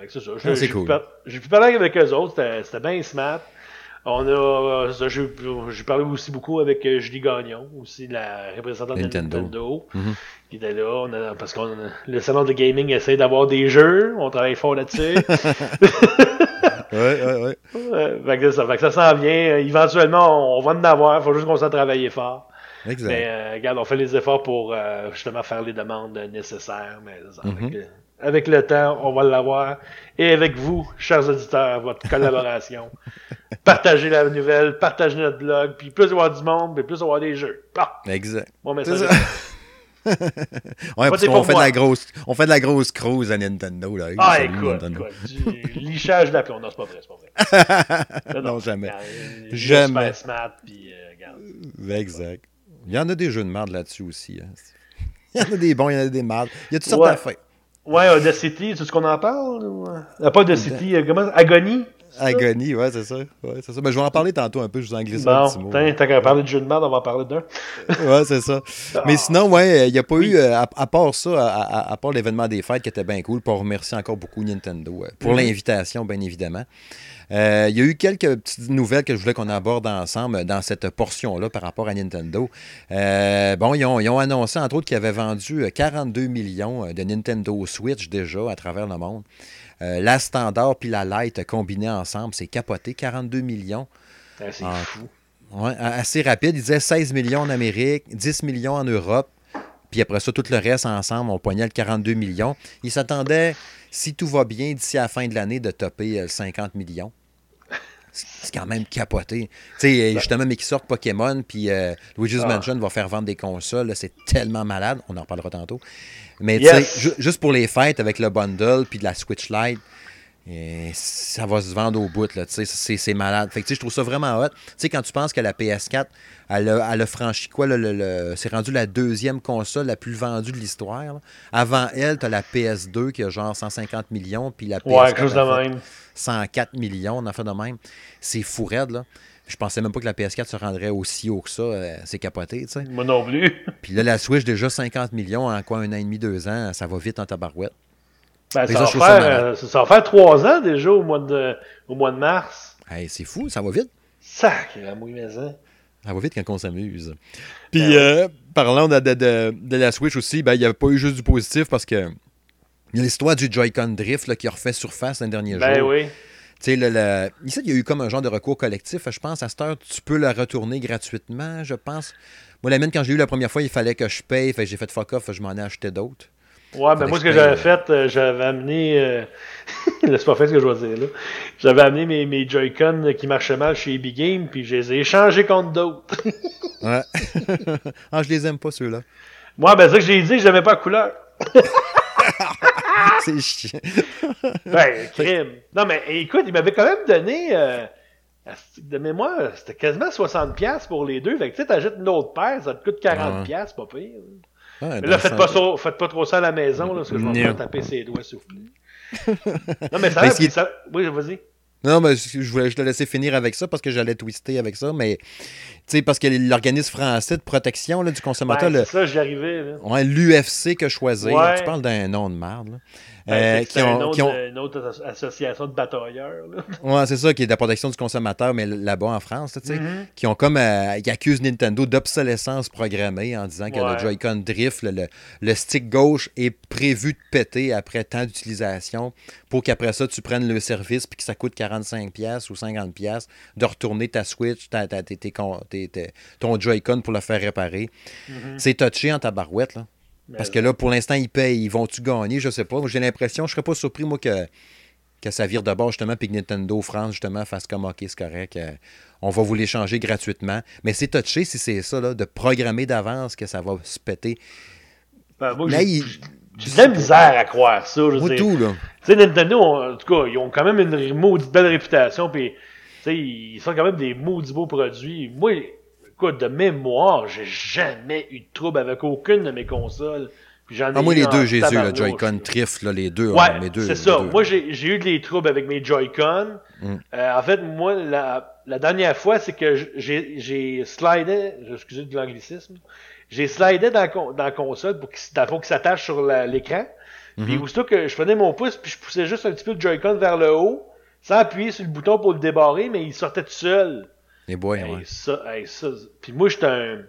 c'est ça. Ah, J'ai cool. pu par- pu parler avec eux autres, c'était bien smart. On a, euh, j'ai j'ai parlé aussi beaucoup avec euh, Julie Gagnon, aussi la représentante Nintendo. de Nintendo, Mhm. qui était là. On a, parce qu'on le salon de gaming essaie d'avoir des jeux, on travaille fort là-dessus. Ouais, ouais, ouais. Euh, fait que ça, fait que ça s'en vient. Éventuellement, on, on va en avoir. faut juste qu'on s'en travaille fort. Exact. Mais euh, regarde, on fait les efforts pour euh, justement faire les demandes nécessaires. Mais ça, avec, Mhm. Avec le temps, on va l'avoir. Et avec vous, chers auditeurs, votre collaboration. partagez la nouvelle, partagez notre blog, puis plus il y avoir du monde, puis plus il y avoir des jeux. Exact. mon message. Ouais, parce qu'on fait de moi. la grosse, on fait de la grosse cruise à Nintendo, là. Ah, Salut, écoute, Nintendo. écoute, du lichage de la plomb. Non, c'est pas vrai, c'est pas vrai. Non, jamais. regarde, Jamais. Smart, puis euh, regarde. Exact. Il y en a des jeux de merde là-dessus aussi. hein. Il y en a des bons, il y en a des mardes. Il y a toutes sortes Ouais. d'affaires. Ouais, Audacity, sais ce qu'on en parle? ou, euh? Ah, pas Audacity, euh, comment? Agonie? c'est ça? Agonie, ouais, c'est ça. Ouais, c'est ça. Mais je vais en parler tantôt un peu, je vous en glisser un petit Bon, mot. t'as qu'à parler de jeu de merde, on va en parler d'un. Ouais, c'est ça. Mais sinon, ouais, il n'y a pas eu, euh, à, à part ça, à, part l'événement des fêtes qui était bien cool, pour remercier encore beaucoup Nintendo euh, pour Mhm. l'invitation, bien évidemment. Euh, Il y a eu quelques petites nouvelles que je voulais qu'on aborde ensemble dans cette portion-là par rapport à Nintendo. Euh, bon, ils ont, ils ont annoncé, entre autres, qu'ils avaient vendu euh, 42 millions euh, de Nintendo Switch déjà à travers le monde. Euh, la standard puis la light combinées ensemble, c'est capoté, 42 millions. Ah, C'est Ah, fou. Ouais, assez rapide. Il disait 16 millions en Amérique, 10 millions en Europe. Puis après ça, tout le reste ensemble, on poignait le 42 millions. Il s'attendait, si tout va bien, d'ici à la fin de l'année, de topper euh, le 50 millions. Quand même capoté. Tu sais, justement, mais qui sortent Pokémon, puis euh, Luigi's Ah. Mansion va faire vendre des consoles. C'est tellement malade. On en reparlera tantôt. Mais tu sais, ju- juste pour les fêtes avec le bundle, puis de la Switch Lite, et ça va se vendre au bout, là, tu sais, c'est, malade. Fait que, tu sais, je trouve ça vraiment hot. Tu sais, quand tu penses que la PS4, elle a, elle a franchi quoi, là, le, le- c'est rendu la deuxième console la plus vendue de l'histoire. Avant elle, tu as la PS2 qui a genre 150 millions, puis la PS4 Ouais, quelque chose de a fait même. 104 millions, on en fait de même. C'est fou raide, là. Je pensais même pas que la PS4 se rendrait aussi haut que ça. euh, c'est capoté, tu sais. Moi non plus. Puis là, la Switch, déjà 50 millions en quoi, un an et demi, deux ans, ça va vite en tabarouette. Ben, ça, ça, va faire, euh, ça, va faire trois ans déjà au mois de, au mois de mars. Hey, c'est fou, ça va vite. Sac, la mouille maison. Ça va vite quand on s'amuse. Puis, euh, parlant de, de- de- de la Switch aussi, ben, il n'y avait pas eu juste du positif parce que il y a l'histoire du Joy-Con Drift là, qui a refait surface l'an dernier Ben jour. oui. Tu sais, le, le- Ici, il y a eu comme un genre de recours collectif. Je pense, à cette heure, tu peux le retourner gratuitement, je pense. Moi, la mienne, quand j'ai eu la première fois, il fallait que je paye. Fait j'ai fait fuck off, je m'en ai acheté d'autres. Ouais, ben moi, ce que je j'avais fait, euh, j'avais amené. Euh... c'est pas fait ce que je vais dire, là. J'avais amené mes, mes Joy-Con qui marchaient mal chez Big Game, puis je les ai échangés contre d'autres. Ouais. ah, je les aime pas, ceux-là. moi, ben, c'est ça que j'ai dit, j'aimais pas la couleur. C'est chiant. Ben, crime. Non, mais écoute, il m'avait quand même donné. Euh... De mémoire, c'était quasiment 60$ pour les deux. Fait que tu sais, t'achètes une autre paire, ça te coûte 40$, Ouais. pas pire. Là, faites pas, ça, faites pas trop ça à la maison, là, parce que je vais me taper ses doigts, s'il vous plaît. non, mais ça, Mais puis ça... Oui, vas-y. Non, mais je voulais je te laisser finir avec ça parce que j'allais twister avec ça, mais sais, parce que l'organisme français de protection là, du consommateur, Ben, le, ça, j'y arrivais. Ouais, l'UFC que choisir, Ouais. tu parles d'un nom de merde. Ben, Euh, qui ont- une, autre, qui ont- une autre asso- association de batailleurs. Ouais, c'est ça, qui est de la protection du consommateur, mais là-bas en France, là, tu sais, Mhm. qui ont comme, euh, qui accusent Nintendo d'obsolescence programmée en disant que Ouais. le Joy-Con drift, le, le- le stick gauche est prévu de péter après tant d'utilisation pour qu'après ça, tu prennes le service puis que ça coûte 45$ ou 50$ de retourner ta Switch, ta, ta- tes- tes tes- tes- ton Joy-Con pour le faire réparer. Mhm. C'est touché en tabarouette, là. Mais- Parce que là, pour l'instant, ils payent. Ils vont-tu gagner? Je sais pas. Moi, J'ai l'impression, je serais pas surpris, moi, que, que ça vire de bord, justement, puis que Nintendo France, justement, fasse comme OK, c'est correct. euh, on va vous l'échanger gratuitement. Mais c'est touché si c'est ça, là, de programmer d'avance que ça va se péter. Ben, moi, Là, j'ai il- j'ai de la misère à croire ça. Je tout, là. Tu sais, Nintendo, on- en tout cas, ils ont quand même une maudite belle réputation. Puis, sais, ils sont quand même des maudits beaux produits. Moi, écoute, de mémoire, j'ai jamais eu de trouble avec aucune de mes consoles. Puis j'en ai Ah, moi, eu les deux, j'ai eu le Joy-Con. Trift, là, les deux. Ouais, mes deux, c'est ça. deux. Moi, j'ai eu des troubles avec mes Joy-Con. Mm. Euh, en fait, moi, la, la dernière fois, c'est que j'ai j'ai slidé, excusez de l'anglicisme, j'ai slidé dans, la con- dans la console pour qu'il s'attache sur l'écran. Puis Mhm. aussitôt que je prenais mon pouce, puis je poussais juste un petit peu le Joy-Con vers le haut, sans appuyer sur le bouton pour le débarrer, mais il sortait tout seul. Les boys, Hey, ouais. ça, hey, ça, puis moi, j'étais un,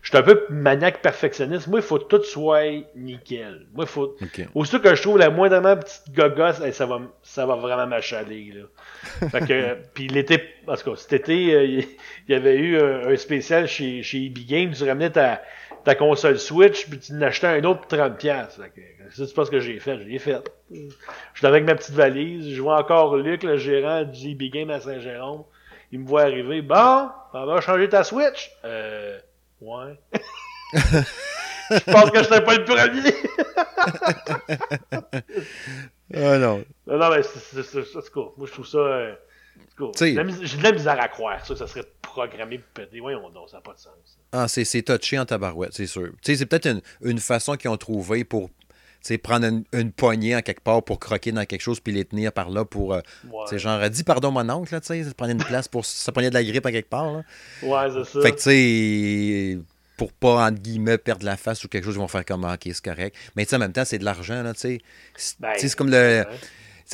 j'étais un peu maniaque perfectionniste. Moi, il faut que tout soit nickel. Moi, il faut, OK. Aussitôt que je trouve la moindrement petite gogosse, hey, ça va, ça va vraiment m'achaler, là. Fait que, puis l'été, en tout cas, cet été, euh, il y avait eu un, un spécial chez, chez EB Games, tu ramenais ta, ta console Switch, puis tu en achetais un autre pour 30$. piastres. Fait que, ça, c'est pas ce que j'ai fait, je l'ai fait. J'étais avec ma petite valise, je vois encore Luc, le gérant du EB Games à Saint-Jérôme. Il me voit arriver, bon, on va changer ta Switch? Euh, ouais. je pense que je n'étais pas le premier. Ah non. Non, mais c'est cool. Moi, je trouve ça. euh, J'ai de la misère à croire ça, ça serait programmé pour péter. Voyons donc, ça n'a pas de sens. Ah, c'est, touché en tabarouette, c'est sûr. C'est peut-être une, une façon qu'ils ont trouvé pour prendre une, une poignée en quelque part pour croquer dans quelque chose puis les tenir par là pour. euh, Ouais, genre, dis pardon, mon oncle, là, ça prenait une place pour. Ça prenait de la grippe à quelque part, là. ouais c'est ça. Fait que, tu sais, pour pas, entre guillemets, perdre la face ou quelque chose, ils vont faire comme, ah, ok, c'est correct. Mais, tu sais, en même temps, c'est de l'argent, là, tu sais. C'est Ben, c'est comme le. ouais.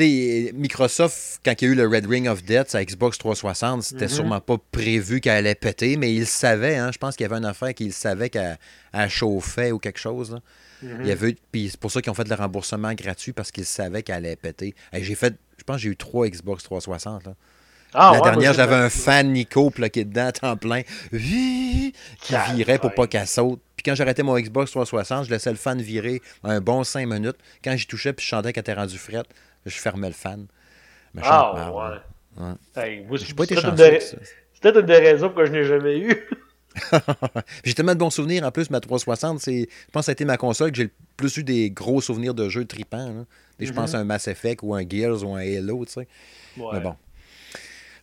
Sais, Microsoft, quand il y a eu le Red Ring of Death à Xbox 360, c'était Mhm. sûrement pas prévu qu'elle allait péter, mais ils savaient. Hein? Je pense qu'il y avait une affaire qu'ils savaient qu'elle elle chauffait ou quelque chose. là. Mhm. Il y avait, puis c'est pour ça qu'ils ont fait le remboursement gratuit parce qu'ils savaient qu'elle allait péter. J'ai fait, je pense que j'ai eu trois Xbox 360. là. Ah, la ouais, dernière, j'avais un fan Nico bloqué dedans à temps plein, qui virait pour pas qu'elle saute. Puis quand j'arrêtais mon Xbox 360, je laissais le fan virer un bon 5 minutes. Quand j'y touchais puis je chantais qu'elle était rendue frette, je fermais le fan. Ah, ouais. Ouais. Hey, J'ai pas été c'est peut-être chanceux. une des- ça. C'est peut-être une des raisons pour que je n'ai jamais eu. J'ai tellement de bons souvenirs. En plus, ma 360, c'est, je pense que ça a été ma console que j'ai le plus eu des gros souvenirs de jeux tripants. là. Et Je pense à un Mass Effect ou un Gears ou un Halo, tu sais. Ouais. Mais bon.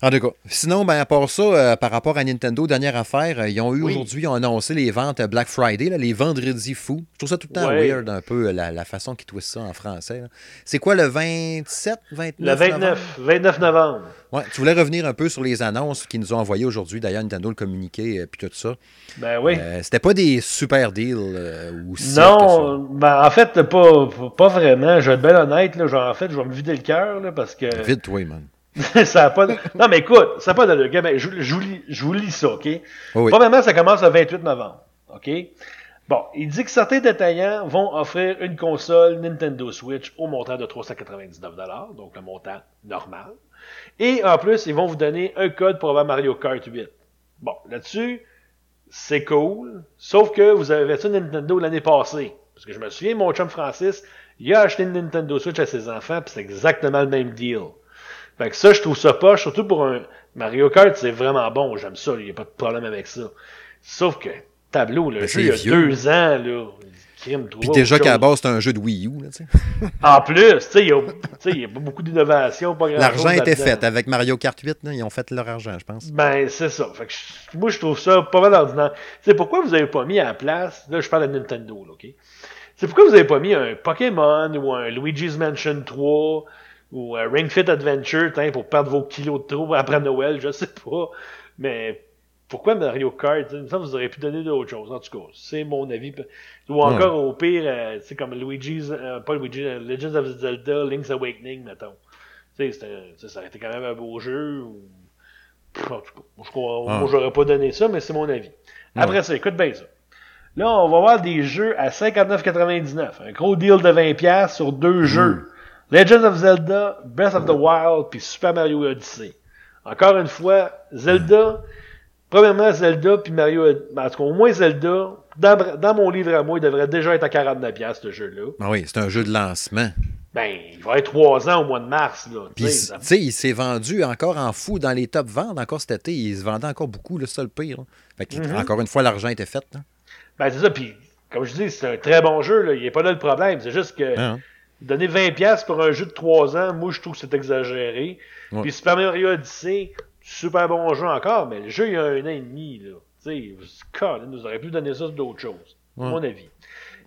En tout cas, sinon, ben, à part ça, euh, par rapport à Nintendo, dernière affaire, euh, ils ont eu Oui. aujourd'hui, ils ont annoncé les ventes euh, Black Friday, là, les vendredis fous. Je trouve ça tout le temps Ouais. weird un peu, euh, la, la façon qu'ils twistent ça en français. C'est quoi le 27, 29 Le 29, 29 novembre. Ouais, tu voulais revenir un peu sur les annonces qu'ils nous ont envoyées aujourd'hui. D'ailleurs, Nintendo le communiqué et puis tout ça. Ben oui. Euh, C'était pas des super deals euh, ou si non, ben, en fait, pas, pas vraiment. Je vais être bien honnête. Là, genre, en fait, je vais me vider le cœur parce que. Vite, toi, man. ça a pas de- Non, mais écoute, ça n'a pas de. Ben, je, je vous lis, je vous lis ça, OK? Oui. Premièrement, ça commence le 28 novembre. OK? Bon, il dit que certains détaillants vont offrir une console Nintendo Switch au montant de 399 donc le montant normal. Et en plus, ils vont vous donner un code pour avoir Mario Kart 8. Bon, là-dessus, c'est cool, sauf que vous avez fait ça Nintendo l'année passée. Parce que je me souviens, mon chum Francis, il a acheté une Nintendo Switch à ses enfants, puis c'est exactement le même deal. Fait que ça, je trouve ça poche, surtout pour un Mario Kart, c'est vraiment bon, j'aime ça, il n'y a pas de problème avec ça. Sauf que, tableau, le Mais jeu, il y a vieux. deux ans, là, crime, Puis déjà qu'à la base, c'est un jeu de Wii U. là, tu sais. En plus, tu sais, il y a- tu sais, il y a pas beaucoup d'innovation, pas grand L'argent était fait. Avec Mario Kart 8, là, ils ont fait leur argent, je pense. Ben, c'est ça. Fait que moi, je trouve ça pas mal ordinaire. C'est pourquoi vous avez pas mis à la place, là, je parle de Nintendo, là, OK? C'est pourquoi vous avez pas mis un Pokémon ou un Luigi's Mansion 3 ou un Ring Fit Adventure, pour perdre vos kilos de trop après Noël, je sais pas. Mais pourquoi Mario Kart? Il me semble que vous auriez pu donner d'autres choses. En tout cas, c'est mon avis. Ou encore, au pire, euh, c'est comme Luigi's, euh, pas Luigi's, euh, Legends of Zelda, Link's Awakening, mettons. Tu sais, ça aurait été quand même un beau jeu. Ou... Pff, En tout cas, moi, je crois- j'aurais pas donné ça, mais c'est mon avis. Après ça, écoute bien ça. Là, on va voir des jeux à 59,99. Un gros deal de 20$ sur deux jeux. Legends of Zelda, Breath of the Wild, puis Super Mario Odyssey. Encore une fois, Zelda, premièrement Zelda, puis Mario, en tout cas, au moins Zelda, dans, dans mon livre à moi, il devrait déjà être à 49$ ce jeu-là. Ah oui, c'est un jeu de lancement. Ben, il va être 3 ans au mois de mars, là. Puis, sais, ça- il s'est vendu encore en fou dans les top ventes. Encore cet été, il se vendait encore beaucoup, le seul pire. Fait que, Mhm. encore une fois, l'argent était fait. là. Ben, c'est ça, puis comme je dis, c'est un très bon jeu, là. Il n'est pas là le problème. C'est juste que Hein? Donner 20$ pour un jeu de 3 ans, moi, je trouve que c'est exagéré. Ouais. Puis Super Mario Odyssey, super bon jeu encore, mais le jeu, il y a un an et demi, là. Tu sais, nous aurait pu donner ça sur d'autres choses, à mon avis.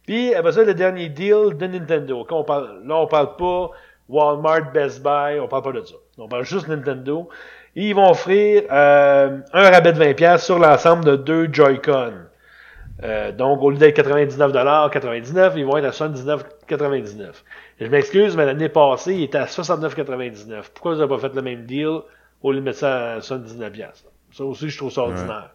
Puis, après ça, le dernier deal de Nintendo. Quand on parle, là, on parle pas Walmart, Best Buy, on parle pas de ça. On parle juste Nintendo. ils vont offrir euh, un rabais de 20$ sur l'ensemble de deux Joy-Con. Euh, donc, au lieu d'être 99$, ils vont être à 79,99$. Je m'excuse, mais l'année passée, il était à 69,99$. Pourquoi vous n'avez pas fait le même deal au lieu de mettre ça à 79$? Ça aussi, je trouve ça ordinaire.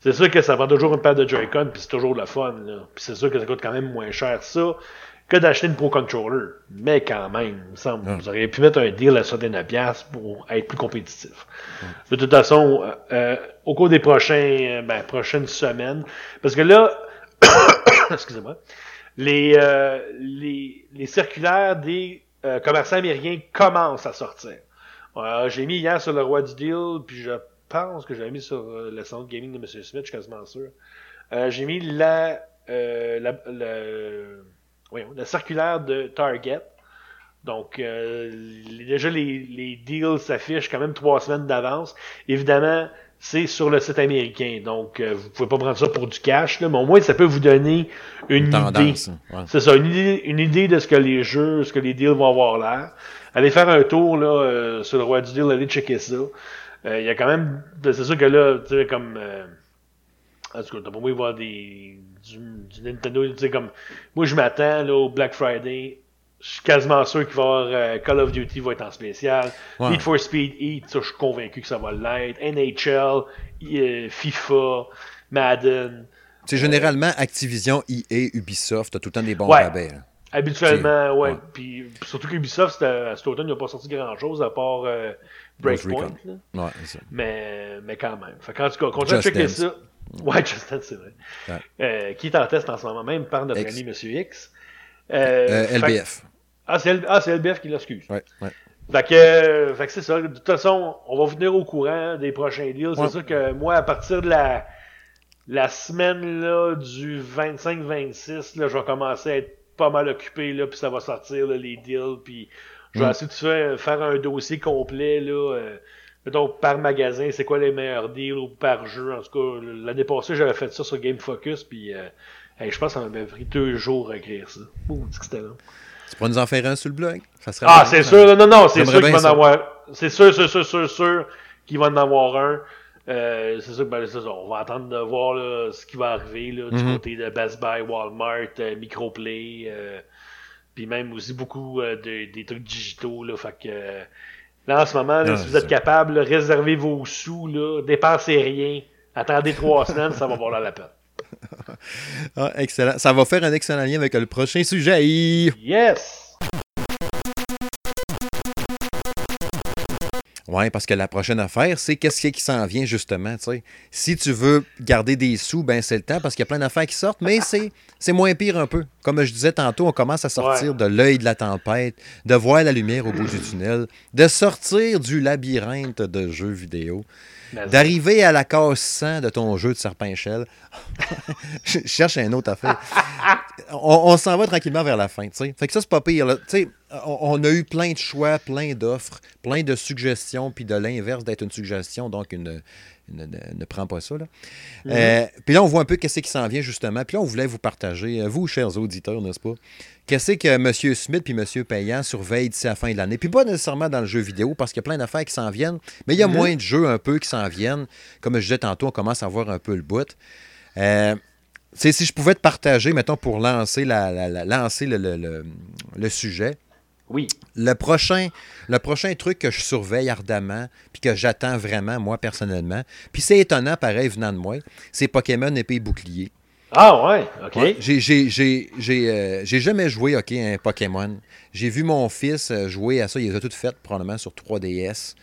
C'est sûr que ça prend toujours une paire de Joy-Con, puis c'est toujours le fun. Puis c'est sûr que ça coûte quand même moins cher ça que d'acheter une Pro Controller. Mais quand même, il me semble, vous auriez pu mettre un deal à 79$ pour être plus compétitif. De toute façon, euh, euh, au cours des prochains, euh, ben, prochaines semaines, parce que là, excusez-moi, les, les, les circulaires des commerçants américains commencent à sortir. j'ai mis hier sur le roi du deal, puis je pense que j'avais mis sur le centre gaming de M. Smith, je suis quasiment sûr. j'ai mis la, la, la circulaire de Target. Donc, euh, déjà, les, deals s'affichent quand même trois semaines d'avance. Évidemment, c'est sur le site américain. Donc, euh, vous pouvez pas prendre ça pour du cash, là, mais au moins, ça peut vous donner une, idée. C'est ça, une idée, une idée de ce que les jeux, ce que les deals vont avoir l'air. Allez faire un tour là, euh, sur le roi du deal, allez checker ça. Il y a quand même, c'est sûr que là, tu sais, comme... en tout cas, t'as pas y voir des du, du Nintendo. Tu sais, comme, moi, je m'attends au Black Friday. Je suis quasiment sûr qu'il va y avoir euh, Call of Duty va être en spécial. Need for Speed Heat, ça, je suis convaincu que ça va l'être. NHL, euh, FIFA, Madden. C'est généralement Activision, EA, Ubisoft, t'as tout le temps des bons rabais. Habituellement, ouais. Puis surtout qu'Ubisoft, cet automne, il n'a pas sorti grand-chose à part euh, Breakpoint. Ouais, mais, mais quand même. Fait en tout cas, continue à checker ça. Ouais, Justin, c'est vrai. Euh, qui est en test en ce moment même par notre ami Monsieur X. Euh, euh LBF. Ah, c'est ah, LBF qui l'excuse. Ouais, ouais. Fait que, fait que c'est ça. De toute façon, on va vous tenir au courant des prochains deals. C'est sûr que moi, à partir de la, la semaine là, du 25-26, là, je vais commencer à être pas mal occupé, là, puis ça va sortir les deals, puis je vais mm. essayer de faire, faire un dossier complet là, euh, donc par magasin, c'est quoi les meilleurs deals ou par jeu? En tout cas, l'année passée, j'avais fait ça sur Game Focus, puis euh, je pense que ça m'a pris deux jours à écrire ça. Ouh, c'était long. Tu pourrais nous en faire un sur le blog? ah, c'est sûr, non, non, c'est sûr qu'il va en avoir. C'est sûr, c'est sûr, sûr, sûr qu'il va en avoir un. Euh, c'est sûr, ben, ça. On va attendre de voir là, ce qui va arriver là, du mhm. côté de Best Buy, Walmart, euh, Microplay, euh, puis même aussi beaucoup euh, de, des trucs digitaux. Là, fait que Là, en ce moment, si vous êtes capable, réservez vos sous, là, dépensez rien, attendez trois semaines, ça va valoir la peine. Ah, excellent. Ça va faire un excellent lien avec le prochain sujet. Yes! Oui, parce que la prochaine affaire, c'est qu'est-ce qui s'en vient justement. Si tu veux garder des sous, ben c'est le temps parce qu'il y a plein d'affaires qui sortent, mais c'est moins pire un peu. Comme je disais tantôt, on commence à sortir de l'œil de la tempête, de voir la lumière au bout du tunnel, de sortir du labyrinthe de jeux vidéo. D'arriver à la case 100 de ton jeu de serpent-échelle. je cherche un autre affaire. on, s'en va tranquillement vers la fin. Fait que ça, c'est pas pire. On, a eu plein de choix, plein d'offres, plein de suggestions, puis de l'inverse d'être une suggestion, donc une, ne, prends pas ça. Là. Mm-hmm. Euh, puis là, on voit un peu qu'est-ce qui s'en vient, justement. Puis là, on voulait vous partager, euh, vous, chers auditeurs, n'est-ce pas? Qu'est-ce que M. Smith puis M. Payant surveillent d'ici la fin de l'année? Puis pas nécessairement dans le jeu vidéo, parce qu'il y a plein d'affaires qui s'en viennent, mais il y a mm-hmm. moins de jeux un peu qui s'en viennent. Comme je disais tantôt, on commence à voir un peu le bout. Euh, si je pouvais te partager, mettons, pour lancer, la, lancer le sujet, oui. Le prochain, le prochain truc que je surveille ardemment, puis que j'attends vraiment, moi, personnellement, puis c'est étonnant, pareil, venant de moi, c'est Pokémon épée bouclier. Ah ouais, ok. j'ai, euh, j'ai, jamais joué ok, à un Pokémon. J'ai vu mon fils euh, jouer à ça, il les a toutes faites probablement sur 3DS.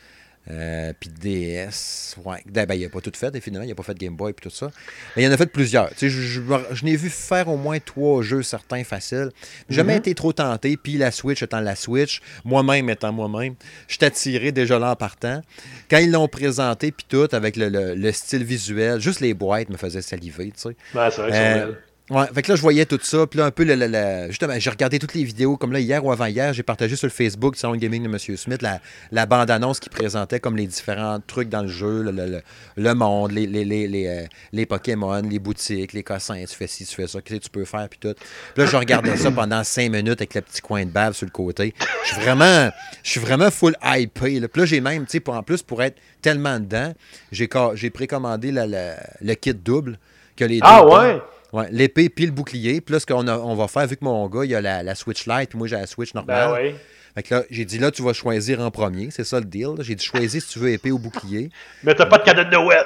Euh, puis DS, ouais. Ben, il n'a pas tout fait, finalement, il n'a pas fait Game Boy et tout ça. Mais il en a fait plusieurs. je, je, je, n'ai vu faire au moins trois jeux certains faciles. J'ai jamais mhm. été trop tenté. Puis la Switch étant la Switch, moi-même étant moi-même, je attiré déjà là en partant. Quand ils l'ont présenté, puis tout, avec le, style visuel, juste les boîtes me faisaient saliver. Tu sais. c'est vrai euh, Ouais, fait que là, je voyais tout ça. Puis là, un peu, le, le- le- justement, j'ai regardé toutes les vidéos. Comme là, hier ou avant-hier, j'ai partagé sur le Facebook Salon Gaming de M. Smith la, la bande-annonce qui présentait comme les différents trucs dans le jeu, le, le- le- le monde, les, les, les, les, euh, les Pokémon, les boutiques, les cossins, tu fais ci, tu fais ça, qu'est-ce que tu peux faire, puis tout. Puis là, je regardais ça pendant cinq minutes avec le petit coin de bave sur le côté. Je suis vraiment, je suis vraiment full hypé. Là. Puis là, j'ai même, tu sais, en plus, pour être tellement dedans, j'ai précommandé la- la- le kit double. Que les Ah deux ouais? Ouais, l'épée puis le bouclier. Puis là, ce qu'on on va faire, vu que mon gars, il a la, la Switch Lite, puis moi, j'ai la Switch normale. Ben oui. Fait que là, j'ai dit, là, tu vas choisir en premier. C'est ça le deal. J'ai dit, choisis si tu veux épée ou bouclier. Mais t'as pas de cadeau de Noël.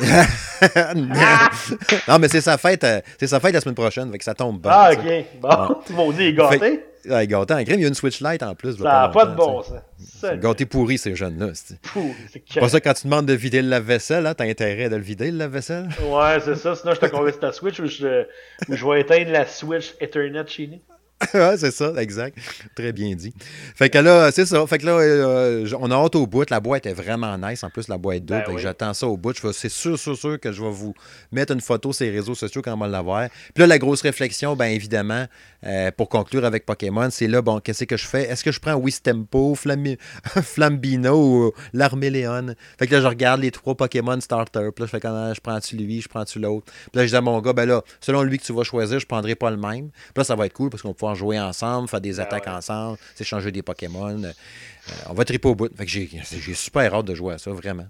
non, mais c'est sa fête, euh, c'est sa fête la semaine prochaine. Fait que ça tombe bien. ah, ok. Bon, tu m'as dit, il est gâté. Ouais, gâté en crème, il y a une Switch Lite en plus. Ça n'a pas de bon sens. Gâté pourri, ces jeunes-là. c'est- pas ça quand tu demandes de vider le lave-vaisselle, hein, t'as intérêt de le vider, le lave-vaisselle? Ouais, c'est ça. Sinon, je te convainc ta Switch ou je, ou je vais éteindre la Switch Ethernet chez nous. ouais, c'est ça, exact. Très bien dit. Fait que là, c'est ça. Fait que là, euh, on a hâte au bout. La boîte est vraiment nice. En plus, la boîte double. Ben oui. j'attends ça au bout. C'est sûr, sûr, sûr que je vais vous mettre une photo sur les réseaux sociaux quand on va l'avoir. Puis là, la grosse réflexion, bien évidemment, euh, pour conclure avec Pokémon, c'est là, bon, qu'est-ce que je fais? Est-ce que je prends Wistempo, Flammi- Flambino ou l'Arméléon? Fait que là, je regarde les trois Pokémon starter. Puis là, je fais quand je prends-tu lui, je prends-tu l'autre? Puis là, je dis à mon gars, ben là, selon lui que tu vas choisir, je prendrai pas le même. Puis là, ça va être cool parce qu'on pouvoir jouer ensemble, faire des attaques ouais. ensemble, s'échanger des Pokémon. Euh, on va triper au bout. Fait que j'ai super hâte de jouer à ça, vraiment.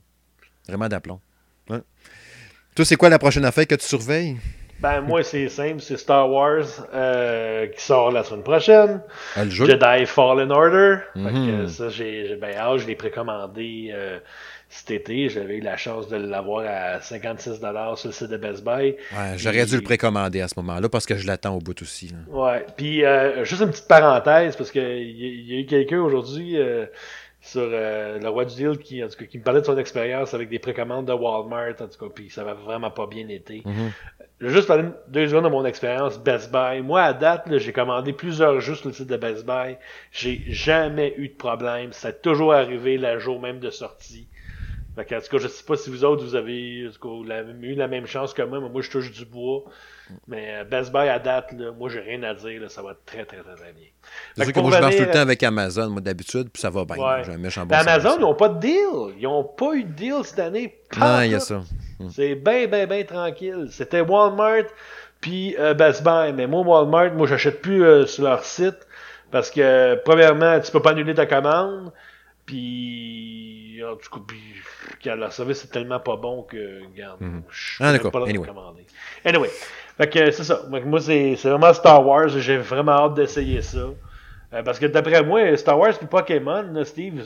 Vraiment d'aplomb. Ouais. Toi, c'est quoi la prochaine affaire que tu surveilles? Ben, moi, c'est simple. C'est Star Wars euh, qui sort la semaine prochaine. Ah, le jeu? Jedi Fallen Order. Fait que, Mhm. ça, j'ai bien hâte. Je l'ai précommandé euh, cet été. J'avais eu la chance de l'avoir à 56$ sur le site de Best Buy. Ouais, J'aurais dû le précommander à ce moment-là parce que je l'attends au bout aussi. là. Ouais. Puis, euh, juste une petite parenthèse, parce que il y, y a eu quelqu'un aujourd'hui euh, sur euh, le roi du deal qui, en tout cas, qui me parlait de son expérience avec des précommandes de Walmart, en tout cas, puis ça va vraiment pas bien été. Je vais juste parler deux secondes de mon expérience Best Buy. Moi, à date, j'ai commandé plusieurs jeux sur le site de Best Buy. J'ai jamais eu de problème. Ça a toujours arrivé le jour même de sortie. Fait que, en tout cas, je sais pas si vous autres, vous avez vous eu la même chance que moi, mais moi, je touche du bois. Mais euh, Best Buy, à date, là, moi, j'ai rien à dire. là, ça va très, très, très, très bien. C'est sûr que moi, je marche tout le temps avec Amazon, moi, d'habitude, puis ça va bien. Ouais. J'ai un méchant bon Amazon, ils n'ont pas de deal. Ils n'ont pas eu de deal cette année. Non, il y a ça. C'est bien, bien, bien tranquille. C'était Walmart puis euh, Best Buy. Mais moi, Walmart, moi, j'achète plus euh, sur leur site parce que, premièrement, tu peux pas annuler ta commande. Puis, en tout cas, puis, leur service est tellement pas bon que, regarde, je Ah, peux d'accord. pas leur Anyway. commander. Anyway, fait que c'est ça. Moi, c'est c'est vraiment Star Wars. J'ai vraiment hâte d'essayer ça. Euh, parce que d'après moi, Star Wars puis Pokémon, là, Steve,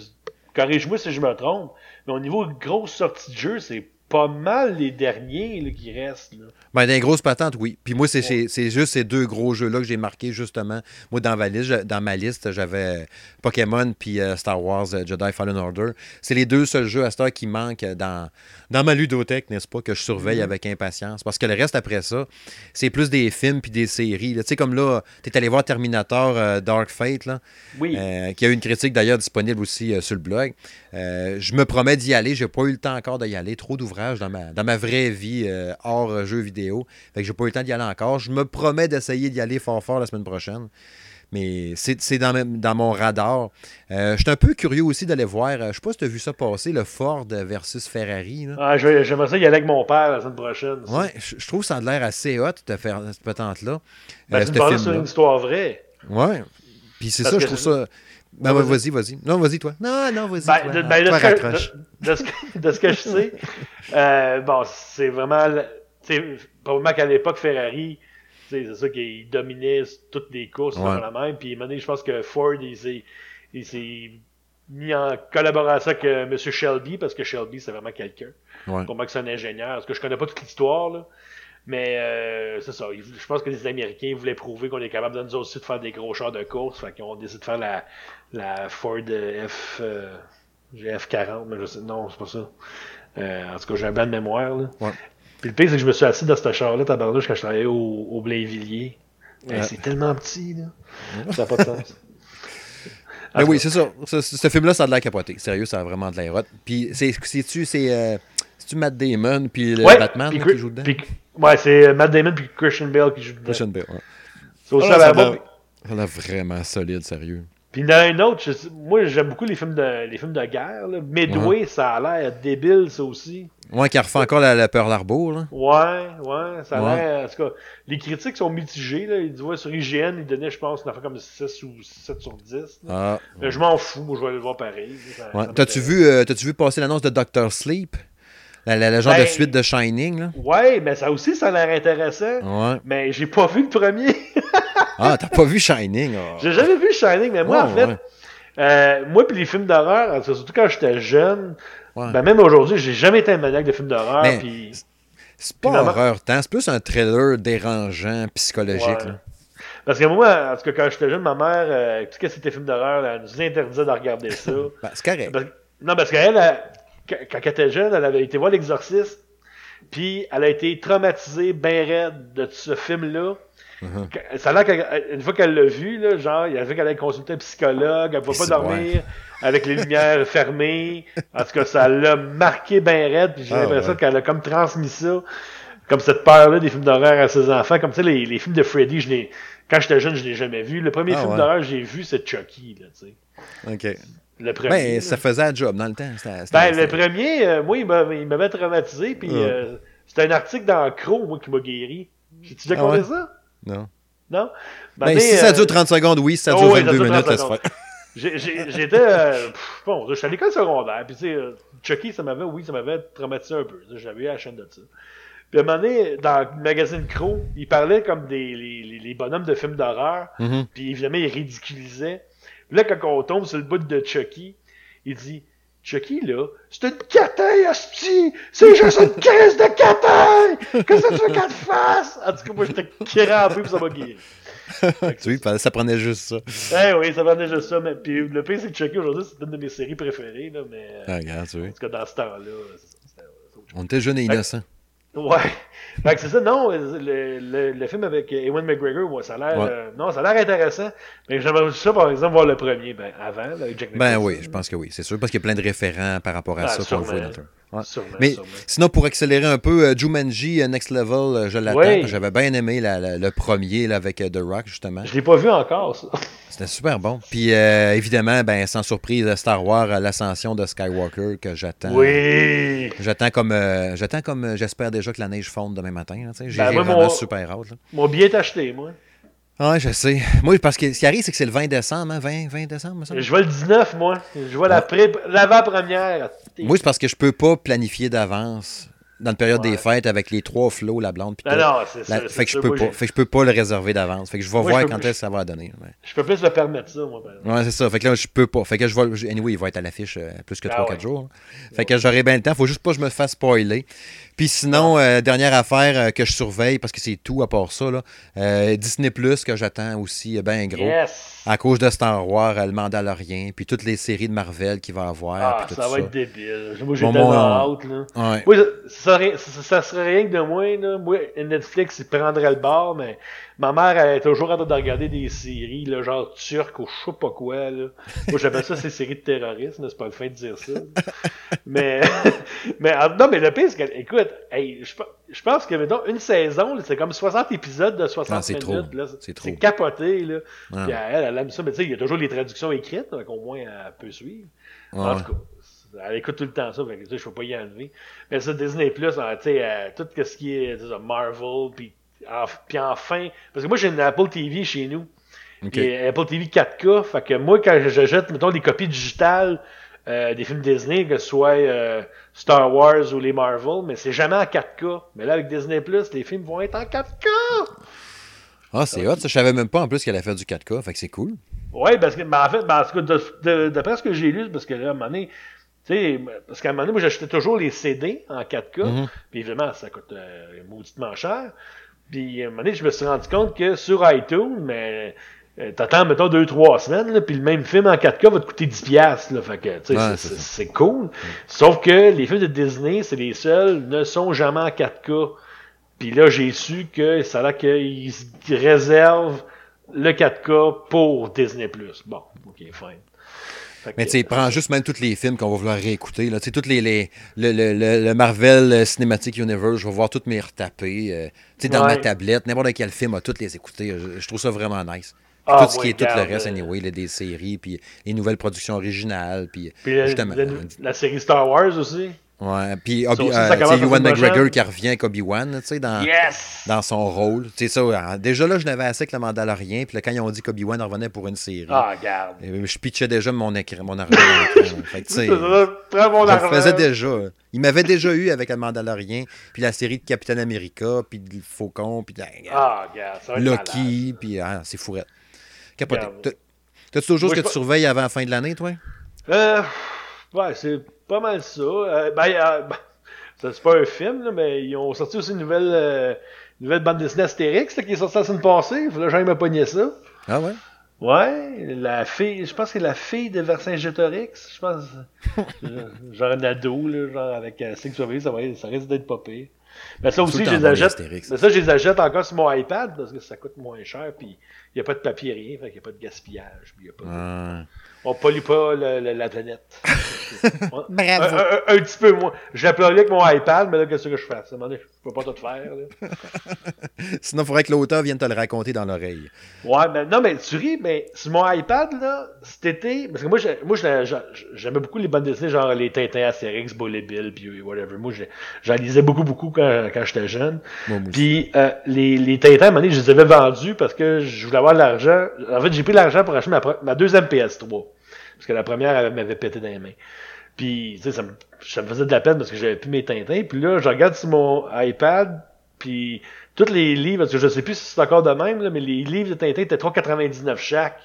corrige-moi si je me trompe, mais au niveau grosse sortie de jeu, c'est pas mal les derniers là, qui restent. Là. Ben, dans les grosses patentes, oui. Puis moi, c'est juste ces deux gros jeux-là que j'ai marqués, justement. Moi, dans ma liste, je- dans ma liste j'avais Pokémon puis euh, Star Wars euh, Jedi Fallen Order. C'est les deux seuls jeux à cette heure qui manquent dans, dans ma ludothèque, n'est-ce pas, que je surveille avec impatience. Parce que le reste, après ça, c'est plus des films puis des séries. Tu sais, comme là, tu es allé voir Terminator euh, Dark Fate, là, Oui. euh, qui a eu une critique d'ailleurs disponible aussi euh, sur le blog. Euh, je me promets d'y aller. J'ai pas eu le temps encore d'y aller. Trop d'ouvrages dans ma, dans ma vraie vie euh, hors euh, jeux vidéo. Fait que j'ai pas eu le temps d'y aller encore. Je me promets d'essayer d'y aller fort fort la semaine prochaine. Mais c'est dans, mon radar. Euh, je suis un peu curieux aussi d'aller voir. je sais pas si tu as vu ça passer, le Ford versus Ferrari. là. Ah, J'aimerais ça y aller avec mon père la semaine prochaine. Ouais, je je trouve que ça a l'air assez hot de faire cette patente-là. Ben, Euh, c'est ce une histoire vraie. Ouais. Puis c'est ça, je trouve ça. Ben, ouais, vas-y. vas-y. Non, vas-y, toi. Non, non, vas-y. Ben, toi. de, ben, de Toi, ce que, de- de ce que- de ce que je sais, euh, bon, c'est vraiment. le- tu sais, Probablement qu'à l'époque, Ferrari, tu sais, c'est ça qu'il dominait toutes les courses Ouais. sur la même. Puis, donné, je pense que Ford, il s'est, il s'est mis en collaboration avec euh, M. Shelby, parce que Shelby, c'est vraiment quelqu'un. Ouais. Pour moi, que c'est un ingénieur. Parce que je connais pas toute l'histoire, là. Mais euh, c'est ça. Je pense que les Américains voulaient prouver qu'on est capable de nous aussi de faire des gros chars de course. Fait qu'on décide de faire la, la Ford F. euh, j'ai F40, mais je sais. Non, c'est pas ça. Euh, en tout cas, j'ai un blanc de mémoire. Là. Ouais. Puis le pire, c'est que je me suis assis dans ce char-là, tabarnouche, quand je travaillais au, au Blainvilliers. Mais Ouais. c'est tellement petit, là. Ça n'a pas de sens. Ben oui, c'est ça. Ce, film-là, ça a de l'air capoté. Sérieux, ça a vraiment de l'air hot. Puis, c'est- c'est-tu c'est, euh, Matt Damon puis le Ouais, Batman puis qui joue dedans? puis- Ouais, c'est Matt Damon puis Christian Bale qui joue dedans. Christian Bale, ouais. C'est aussi Ah, à la ça bas, va- Ça a l'air vraiment solide, sérieux. Puis il y en a un autre, je sais- moi j'aime beaucoup les films de, les films de guerre. Là. Midway, ça a l'air débile, ça aussi. Ouais, qui refait encore la, la Pearl Harbor, là. Ouais, ouais, ça a Ouais. l'air. En tout cas, les critiques sont mitigées. Là. Ils disent, ouais, sur IGN, ils donnaient, je pense, une affaire comme 6 ou 7 sur 10. là. Ah. Mais je m'en fous, moi je vais aller le voir pareil. T'as-tu vu, euh, t'as-tu vu passer l'annonce de Doctor Sleep? La, la, la genre Ben- de suite de Shining, là? Ouais, mais ça aussi, ça a l'air intéressant. Ouais. Mais j'ai pas vu le premier. Ah, t'as pas vu Shining? ah. j'ai jamais vu Shining, mais moi, en fait, ouais. euh, moi puis les films d'horreur, surtout quand j'étais jeune, Ouais. ben même aujourd'hui, j'ai jamais été un maniaque de films d'horreur. Puis... C'est pas maman- horreur tant, c'est plus un thriller dérangeant, psychologique. Là. Parce que moi, en tout cas, quand j'étais jeune, ma mère, euh, tout ce que c'était films d'horreur, elle nous interdisait de regarder ça. Ben, c'est correct. Parce- non, parce qu'elle, elle, quand elle était jeune, elle avait été voir l'exorciste, puis elle a été traumatisée, bien raide de ce film-là. Quand- Ça a l'air qu'une fois qu'elle l'a vu, là, genre, il a fait qu'elle allait consulter un psychologue, elle ne pouvait pas dormir avec les lumières fermées. En tout cas, ça l'a marqué bien raide, puis j'ai Ah, l'impression ouais. qu'elle a comme transmis ça, comme cette peur-là des films d'horreur à ses enfants. Comme tu sais, les, les films de Freddy, je quand j'étais jeune, je l'ai jamais vu. Le premier Ah, film ouais. d'horreur que j'ai vu, c'est Chucky, là, tu sais. OK. Le premier. Ben, ça faisait un job dans le temps. C'était- Ben, c'était- le premier, euh, moi, il m'a- il m'avait traumatisé, puis Ouais. euh, c'était un article dans Crow, moi, qui m'a guéri. J'ai-tu déjà Ah ouais? ça? Non. Non? Ben, mais, si ça euh, dure 30 secondes, oui. Si ça oh, dure oui, ça 22 dure minutes, 30 laisse secondes. faire. j'ai- j'ai- J'étais, euh, pff, bon, j'étais à l'école secondaire, puis tu sais, Chucky, ça m'avait, oui, ça m'avait traumatisé un peu. J'avais eu la chaîne de ça. Puis à un moment donné, dans le magazine Crow, il parlait comme des les, les- bonhommes de films d'horreur, Mhm. puis évidemment, il ridiculisait. Là, quand on tombe sur le bout de Chucky, il dit Chucky, là, c'est une cataille, hostie! C'est juste une crise de cataille! Qu'est-ce que tu veux qu'elle fasse? En tout cas, moi, j'étais crampé, puis ça m'a guéri. Tu vois, ça prenait juste ça. Eh oui, ça va déjà ça. Mais, puis le pire, c'est que Chucky, aujourd'hui, c'est une de mes séries préférées, là, mais... Ah, regarde, tu vois. en tout cas, dans ce temps-là. On était jeunes et innocents. Ouais. Fait que c'est ça, non, le, le, le film avec Ewan McGregor, ça a l'air... Ouais. euh, non, ça a l'air intéressant. Mais j'aimerais ça, par exemple, voir le premier, ben, avant, là, avec Jack Ben Nicholson. oui, je pense que oui. C'est sûr, parce qu'il y a plein de référents par rapport à Ah, ça qu'on voit dans le. Ouais. Sûrement, Mais sûrement. sinon, pour accélérer un peu, euh, Jumanji euh, Next Level, euh, je l'attends. Oui. J'avais bien aimé la- la- le premier là, avec The Rock, justement. Je l'ai pas vu encore, ça. C'était super bon. Puis euh, évidemment, ben, sans surprise, Star Wars, l'ascension de Skywalker que j'attends. Oui! J'attends comme, euh, j'attends comme j'espère déjà que la neige fonde demain matin. J'ai Ben, vraiment super hâte. là. Mon billet est acheté, moi. Ah, je sais. Moi, parce que ce qui arrive, c'est que c'est le 20 décembre, hein? 20, 20 décembre, semble. Je vois le 19, moi. Je vois la pré- l'avant-première. Moi, c'est parce que je peux pas planifier d'avance dans la période Ouais. des fêtes avec les trois flots, la blonde, puis Non, non, c'est La- ça. fait que je peux ça. Pas. Fait que je peux pas le réserver d'avance. Fait que je vais Moi, voir je quand plus- que ça va donner. Ouais, Je peux plus me permettre ça, moi. Ouais, c'est ça. Fait que là, je peux pas. Fait que je vais. Anyway, il va être à l'affiche euh, plus que Ah 3-4 ouais. jours. Fait que j'aurai bien le temps. Faut juste pas que je me fasse spoiler. Puis sinon, euh, dernière affaire euh, que je surveille, parce que c'est tout à part ça, là, euh, Disney Plus que j'attends aussi ben gros. Yes! À cause de Star Wars, le Mandalorian, puis toutes les séries de Marvel qu'il va avoir. Ah, puis tout ça va ça. être débile. Moi, j'ai tellement hâte, là. Ouais. Moi, ça, serait, ça, ça serait rien que de moi, là. Moi, Netflix, il prendrait le bord, mais ma mère, elle est toujours en train de regarder des séries, là, genre turques ou je sais pas quoi, là. Moi, j'appelle ça ces séries de terrorisme, là, c'est pas le fin de dire ça. mais, mais, ah, non, mais le pire, c'est que, écoute, hey, je, je pense que, mettons, une saison, c'est comme 60 épisodes de 60 Ah, c'est minutes. C'est trop. C'est capoté, là. Ah. Puis elle, elle aime ça, mais tu sais, il y a toujours les traductions écrites, donc au moins, elle peut suivre. En tout cas, elle écoute tout le temps ça, fait que, tu sais, je peux pas y enlever. Mais ça, Disney Plus, hein, tu sais, euh, tout ce qui est tu sais, Marvel, puis en- puis enfin, parce que moi j'ai une Apple TV chez nous, euh, Apple TV 4K, fait que moi quand je jette, mettons, des copies digitales euh, des films Disney, que ce soit euh, Star Wars ou les Marvel, mais c'est jamais en 4K. Mais là, avec Disney Plus, les films vont être en 4K! Ah, c'est hot. Ça, je savais même pas en plus qu'elle allait faire du 4K. Fait que c'est cool. Oui, parce que, ben, en fait, d'après ce que j'ai lu, parce que là, à un moment donné, tu sais, parce qu'à un moment donné, moi, j'achetais toujours les CD en 4K, Mhm. puis évidemment, ça coûte euh, mauditement cher. Puis, à un moment donné, je me suis rendu compte que sur iTunes, mais euh, t'attends, mettons, deux, trois semaines, là, puis le même film en 4K va te coûter 10$, piastres, là, fait que, tu sais, Ouais, c'est- cool. Sauf que les films de Disney, c'est les seuls, ne sont jamais en 4K. Puis là, j'ai su que ça a l'air qu'ils réservent le 4K pour Disney+. Bon, ok, fine. Mais tu sais, prends juste même tous les films qu'on va vouloir réécouter. Tu sais, tous les, les le, le, le, Marvel euh, Cinematic Universe, je vais voir toutes mes retaper. Euh, tu sais, dans ma tablette, n'importe quel film, à toutes les écouter. Je, trouve ça vraiment nice. Ah, tout ce qui est tout le reste, anyway, là, des séries, puis les nouvelles productions originales, puis, justement. la, série Star Wars aussi. Ouais, puis Obi, euh, Ewan McGregor qui revient avec Obi-Wan, tu sais, dans, dans son rôle. Tu sais, ça, hein, déjà là, je n'avais assez avec le Mandalorian, puis quand ils ont dit qu'Obi-Wan revenait pour une série, ah, regarde. je pitchais déjà mon, écran, mon argent. fait tu sais, je faisais déjà. Il m'avait déjà eu avec le Mandalorian, puis la série de Captain America, puis le Faucon, puis ah, regarde, ça Loki, puis ah, c'est fourrette. Capoté. T'as-tu toujours ce que tu surveilles avant la fin de l'année, toi? Euh, ouais, c'est pas mal ça. Euh, ben, euh, ben c'est pas un film, là, mais ils ont sorti aussi une nouvelle, euh, nouvelle bande dessinée Astérix là, qui est sortie la semaine passée. Faut que me pogné ça. Ah ouais? Ouais, la fille, je pense que c'est la fille de Vercingétorix, je pense. genre un ado, là, genre avec euh, Six ça, va, ça risque d'être pas pire. Mais ça aussi, je les achète. Mais ça, je les achète encore sur mon iPad parce que ça coûte moins cher, puis il n'y a pas de papier, rien, fait qu'il n'y a pas de gaspillage. Puis y a pas de... Ah on pollue pas la planète. Bravo. Un, un, petit peu moins. J'appellerais avec mon iPad, mais là, qu'est-ce que je fais? À un moment donné, je peux pas tout faire. Sinon, il faudrait que l'auteur vienne te le raconter dans l'oreille. Ouais, mais non, mais tu ris, mais sur mon iPad, là, cet été, parce que moi, moi j'aimais beaucoup les bandes dessinées, genre les Tintins Astérix, Bully Bill, puis whatever. Moi, j'en lisais beaucoup, beaucoup quand, quand j'étais jeune. Puis euh, les, les Tintins, à un moment donné, je les avais vendus parce que je voulais avoir de l'argent. En fait, j'ai pris l'argent pour acheter ma, ma deuxième PS3. Parce que la première, elle m'avait pété dans les mains. Puis, tu sais, ça me, ça me faisait de la peine parce que j'avais plus mes Tintins. Puis là, je regarde sur mon iPad, puis tous les livres, parce que je sais plus si c'est encore de même, là, mais les livres de Tintin étaient 3,99 chaque.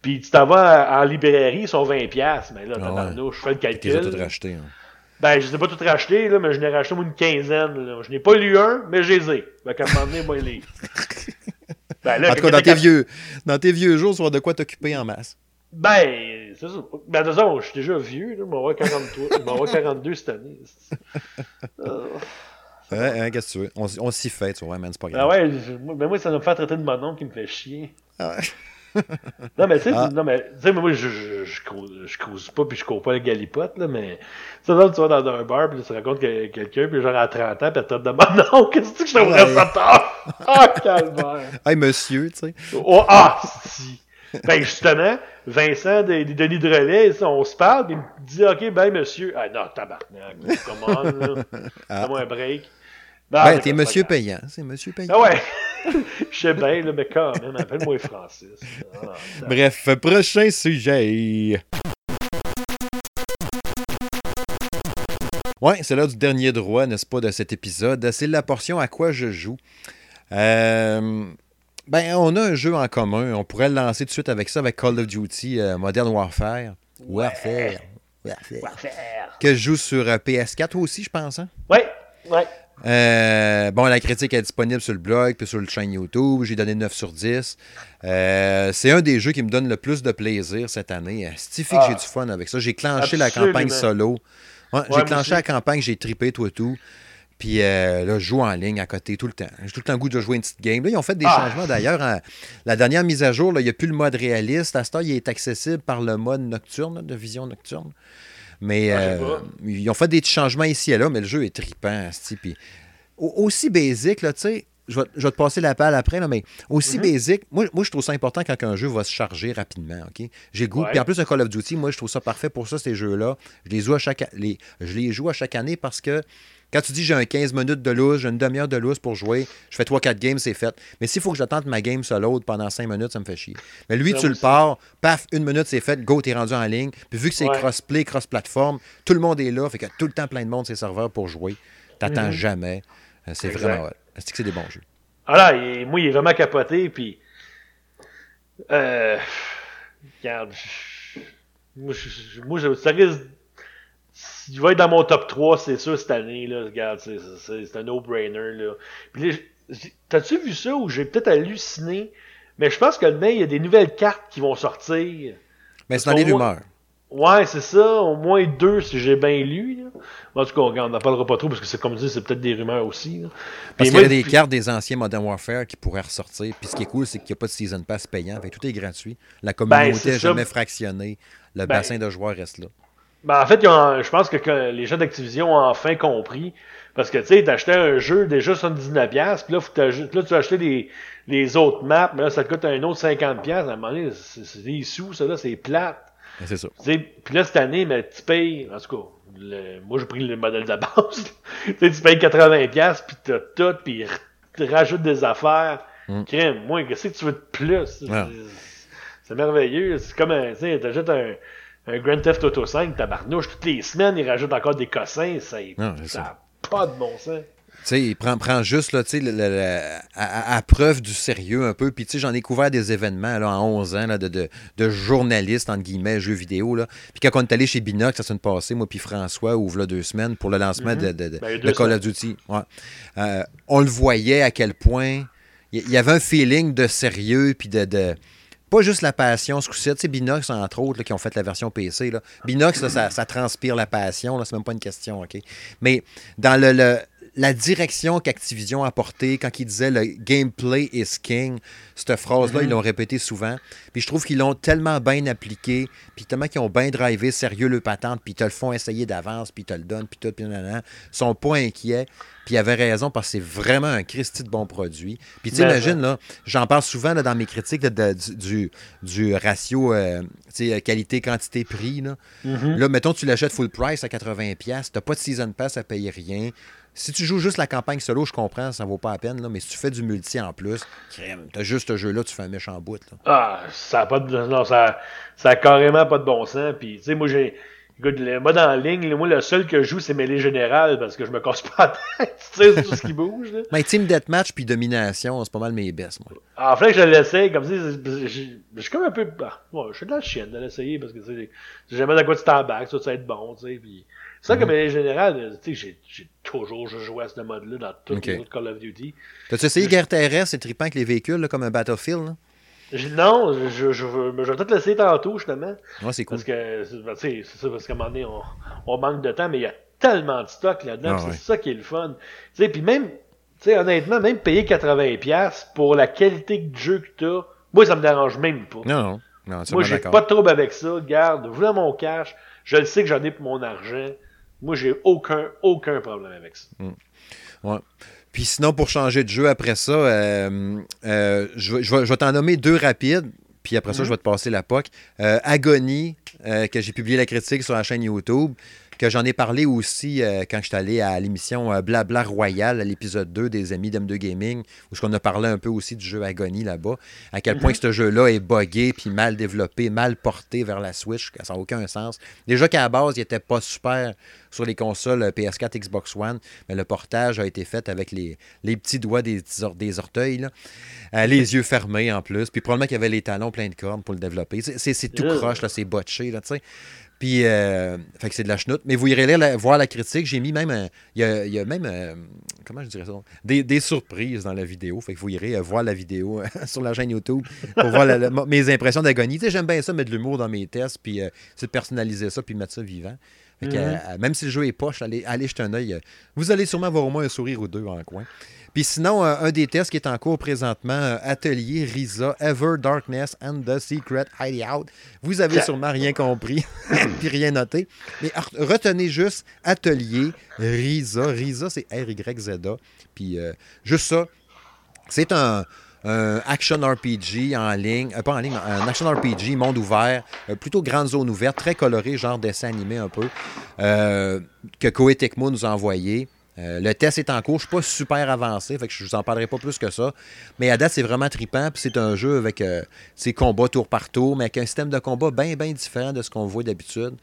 Puis tu t'en vas en librairie, ils sont 20$. Mais là, ah je fais le calcul. Tu les racheté. Hein. Ben, je les ai pas tout rachetés, là, mais je n'ai racheté une quinzaine. Là. Je n'ai pas lu un, mais je les ai. Ben, quand m'emmener, moi, les Ben, là, en tout cas, dans tes, vieux, dans tes vieux jours, tu vas de quoi t'occuper en masse. Ben, c'est ça. Ben, de je suis déjà vieux, là. M'en 43. Je m'en 42 cette année. Euh... Ouais, hein, qu'est-ce que tu veux? On, on s'y fait, tu vois, man, c'est pas grave. Ah ouais, mais moi, ça me faire traiter de mon nom qui me fait chier. Ah ouais. non, mais tu sais, ah. non, mais, tu sais, moi, je, je, je, je, cause pas, puis je cours pas le galipote, là, mais, tu sais, tu vas dans un bar, puis tu racontes que quelqu'un, puis genre à 30 ans, puis tu te demandes, non, qu'est-ce que je te ouais. ça tard? Ah, calvaire! Hey, monsieur, tu sais. Oh, ah, si! Ben, justement, Vincent des, Denis de Relais, on se parle, il me dit OK, ben, monsieur. Ah non, tabarnak, comment, là? Ah. Fais-moi un break. Ben, ben t'es monsieur payant, c'est monsieur payant. Ah ouais, je sais bien, là, mais quand même, appelle-moi Francis. Ah, Bref, prochain sujet. Ouais, c'est là du dernier droit, n'est-ce pas, de cet épisode? C'est la portion à quoi je joue. Euh, ben, on a un jeu en commun. On pourrait le lancer tout de suite avec ça, avec Call of Duty euh, Modern Warfare. Warfare. Warfare. Que je joue sur euh, PS4 aussi, je pense. Hein? Oui, oui. Euh, bon, la critique est disponible sur le blog puis sur le chaîne YouTube. J'ai donné 9 sur 10. c'est un des jeux qui me donne le plus de plaisir cette année. C'est que j'ai ah. du fun avec ça. J'ai clenché la campagne solo. j'ai clenché la campagne, j'ai tripé tout et tout. Puis euh, là, je joue en ligne à côté tout le temps. J'ai tout le temps le goût de jouer une petite game. Là, ils ont fait des ah. changements d'ailleurs. La dernière mise à jour, il n'y a plus le mode réaliste. À ce temps, il est accessible par le mode nocturne, de vision nocturne. Mais euh, ils ont fait des changements ici et là, mais le jeu est trippant. Puis, aussi basique, tu sais, je vais, te passer la palle après, là, mais aussi mm-hmm. basique, moi, moi, je trouve ça important quand un jeu va se charger rapidement. ok? J'ai goût. Puis en plus, un Call of Duty, moi, je trouve ça parfait pour ça, ces jeux-là. Je les joue à chaque, les, je les joue à chaque année parce que quand tu dis j'ai un 15 minutes de loose, j'ai une demi-heure de loose pour jouer, je fais 3-4 games, c'est fait. Mais s'il faut que j'attende ma game solo pendant 5 minutes, ça me fait chier. Mais lui, tu le pars, paf, une minute, c'est fait, go, t'es rendu en ligne. Puis vu que c'est cross-play, cross-platform, tout le monde est là, fait qu'il y a tout le temps plein de monde, ces serveurs pour jouer. T'attends mhm. jamais. Euh, c'est vraiment. Est-ce que c'est des bons jeux? Ah là, moi, il est vraiment capoté, puis. Euh. Regarde. Moi, moi ça risque il va être dans mon top 3, c'est sûr, cette année. Là. Regarde, c'est un no-brainer. Là. t'as-tu vu ça où j'ai peut-être halluciné? Mais je pense que demain, il y a des nouvelles cartes qui vont sortir. Mais c'est dans les rumeurs. Ouais, c'est ça. Au moins deux, si j'ai bien lu. Là. En tout cas, on n'en parlera pas trop parce que c'est comme dit, c'est peut-être des rumeurs aussi. Là. Parce qu'il y a des cartes des anciens Modern Warfare qui pourraient ressortir. Puis ce qui est cool, c'est qu'il n'y a pas de Season Pass payant. Fait, tout est gratuit. La communauté n'est ben, jamais fractionnée. Le ben, bassin de joueurs reste là. Ben, en fait, je pense que, les gens d'Activision ont enfin compris. Parce que tu sais, t'achetais un jeu déjà 79$, puis là, faut là, tu as acheté les, les autres maps, mais là, ça te coûte un autre 50$. À un moment donné, c'est des sous, ça là, c'est plate. C'est ça. Puis là, cette année, mais tu payes, en tout cas, moi j'ai pris le modèle de base. tu payes 80$, puis t'as tout, puis tu rajoutes des affaires. Mm. Crème, moi, qu'est-ce que tu veux de plus? C'est merveilleux. C'est comme un, tu sais, t'achètes un, un Grand Theft Auto 5, tabarnouche, toutes les semaines, ils rajoutent encore des cossins. Ça n'a pas de bon sens. Tu sais, il prend, prend juste, là, tu sais, à, preuve du sérieux un peu. Puis, tu sais, j'en ai couvert des événements, là, en 11 ans, là, de, de, de journalistes, entre guillemets, jeux vidéo, là. Puis quand on est allé chez Binox, ça s'est passé, moi puis François, ouvre là deux semaines pour le lancement de, de, ben, Call of Duty. Ouais. Euh, on le voyait à quel point il y, avait un feeling de sérieux, puis de pas juste la passion, ce coup-ci. Tu sais, Binox, entre autres, qui ont fait la version PC. Là. Binox, ça, ça, transpire la passion. C'est même pas une question, OK? Mais dans le, la direction qu'Activision a portée quand il disait le gameplay is king, cette phrase-là, ils mhm. l'ont répété souvent. Puis je trouve qu'ils l'ont tellement bien appliqué, puis tellement qu'ils ont bien drivé sérieux le patente, puis ils te le font essayer d'avance, puis ils te le donnent, puis tout, puis nan, Ils sont pas inquiets. Puis ils avaient raison parce que c'est vraiment un Christy de bon produit. Puis tu imagines, là, j'en parle souvent dans mes critiques du, du, ratio euh, qualité, quantité, prix. Là. Mhm. là, mettons, tu l'achètes full price à 80$, tu n'as pas de season pass à payer rien. Si tu joues juste la campagne solo, je comprends, ça vaut pas la peine, là, mais si tu fais du multi en plus, t'as juste ce jeu-là, tu fais un méchant bout. Là. Ah, ça a pas de. Non, ça, ça a carrément pas de bon sens. Puis, tu sais, moi, j'ai. Écoute, le mode en ligne, moi, le seul que je joue, c'est mêlée générale parce que je me casse pas la tête. tu sais, tout ce qui bouge. Là. Mais Team Deathmatch puis Domination, c'est pas mal mes baisses, moi. En fait, je l'essaye, comme si. Je suis comme un peu. Bah, je suis de la chienne de l'essayer parce que, tu sais, jamais de quoi tu t'embarques, ça, ça va être bon, tu sais. Puis c'est ça que, mais en général, tu sais, j'ai toujours joué à ce mode-là dans tous les autres Call of Duty. T'as-tu essayé Guerre terrestre, c'est trippant avec les véhicules, comme un Battlefield? Là? Non, je, je, veux, je vais peut-être l'essayer tantôt, justement. Ouais, c'est cool. Parce que, ben, c'est ça, parce qu'à un moment donné, on, on, manque de temps, mais il y a tellement de stock là-dedans, ah, c'est ça qui est le fun. Tu sais, puis même, tu sais, honnêtement, même payer 80$ pour la qualité de jeu que t'as, moi, ça me dérange même pas. Non, non. non moi, j'ai pas de trouble avec ça. Garde, voulez mon cash. Je le sais que j'en ai pour mon argent. Moi, j'ai aucun, aucun problème avec ça. Mm. Ouais. Puis sinon, pour changer de jeu après ça, euh, euh, je, je, vais, t'en nommer deux rapides. Puis après ça, je mm-hmm. vais te passer la POC. Euh, Agony, que j'ai publié la critique sur la chaîne YouTube que j'en ai parlé aussi euh, quand je suis allé à l'émission euh, Blabla Royal, à l'épisode 2 des amis d'M2 Gaming, où on a parlé un peu aussi du jeu Agony là-bas, à quel point mhm. ce jeu-là est buggé, puis mal développé, mal porté vers la Switch, ça n'a aucun sens. Déjà qu'à la base, il n'était pas super sur les consoles euh, PS4, Xbox One, mais le portage a été fait avec les, les petits doigts des, des orteils, les yeux fermés en plus, puis probablement qu'il y avait les talons pleins de cornes pour le développer. C'est tout croche, là, c'est botché, là, tu sais. Puis, euh, fait que c'est de la chenoute. Mais vous irez voir la critique. J'ai mis même, il y, a, même, euh, comment je dirais ça, des, surprises dans la vidéo. Fait que vous irez euh, voir la vidéo sur la chaîne YouTube pour voir mes impressions d'agonie. Tu sais, j'aime bien ça, mettre de l'humour dans mes tests, puis c'est de personnaliser ça, puis mettre ça vivant. Fait que, même si le jeu est poche, allez, allez jeter un œil. Vous allez sûrement avoir au moins un sourire ou deux en coin. Puis sinon, euh, un des tests qui est en cours présentement, euh, Atelier Risa, Ever Darkness and the Secret Hideout. Vous avez sûrement rien compris, puis rien noté. Mais retenez juste Atelier Risa. Risa, c'est R-Y-Z-A. Puis euh, juste ça, c'est un, action RPG en ligne, pas en ligne, un action RPG, monde ouvert, plutôt grande zone ouverte, très coloré, genre dessin animé un peu, que Koei Tecmo nous a envoyé. Euh, le test est en cours, je suis pas super avancé, fait que je vous en parlerai pas plus que ça. Mais à date, c'est vraiment trippant, puis c'est un jeu avec euh, ses combats tour par tour, mais avec un système de combat bien, bien différent de ce qu'on voit d'habitude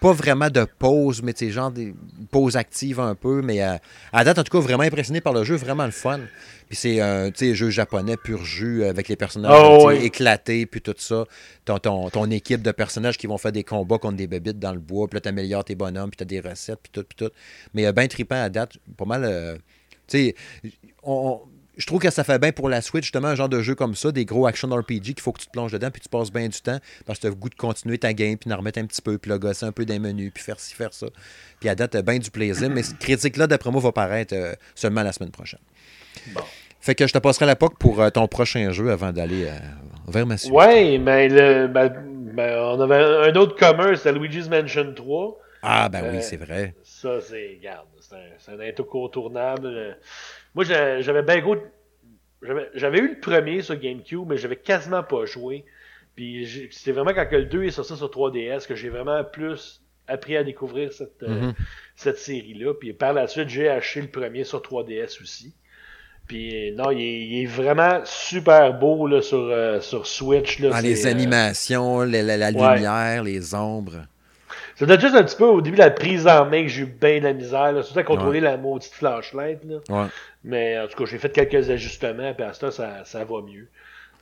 pas vraiment de pause, mais tu genre des pauses actives un peu. Mais euh, à date, en tout cas, vraiment impressionné par le jeu, vraiment le fun. Puis c'est un jeu japonais pur jus avec les personnages oh, éclatés, puis tout ça. Ton, ton, équipe de personnages qui vont faire des combats contre des bébites dans le bois, puis là, t'améliores tes bonhommes, puis t'as des recettes, puis tout, puis tout. Mais bien trippant à date, pas mal. Euh, tu sais, on je trouve que ça fait bien pour la Switch, justement, un genre de jeu comme ça, des gros action RPG qu'il faut que tu te plonges dedans, puis tu passes bien du temps, parce que tu as le goût de continuer ta game, puis d'en remettre un petit peu, puis là, gosser un peu des menus, puis faire ci, faire ça. Puis à date, t'as bien du plaisir, mais cette critique-là, d'après moi, va paraître euh, seulement la semaine prochaine. Bon. Fait que je te passerai la POC pour euh, ton prochain jeu avant d'aller euh, vers ma suite. Ouais, mais le, ben, ben, on avait un autre commun, c'était Luigi's Mansion 3. Ah, ben oui, c'est vrai. Ça, c'est, regarde, c'est un, un incontournable. Moi, j'a- j'avais bien J'avais, eu le premier sur GameCube, mais j'avais quasiment pas joué. Puis c'est vraiment quand le 2 est sorti sur 3DS que j'ai vraiment plus appris à découvrir cette, euh, Mhm. cette série-là. Puis par la suite, j'ai acheté le premier sur 3DS aussi. Puis non, il est, il est vraiment super beau là, sur, euh, sur Switch. Là, Ah, les euh, animations, la, la- la ouais. lumière, les ombres. Ça doit être juste un petit peu au début la prise en main que j'ai eu bien de la misère, là, surtout à contrôler la maudite flashlight. Là. Ouais. Mais en tout cas, j'ai fait quelques ajustements, puis à ce temps, ça, ça va mieux.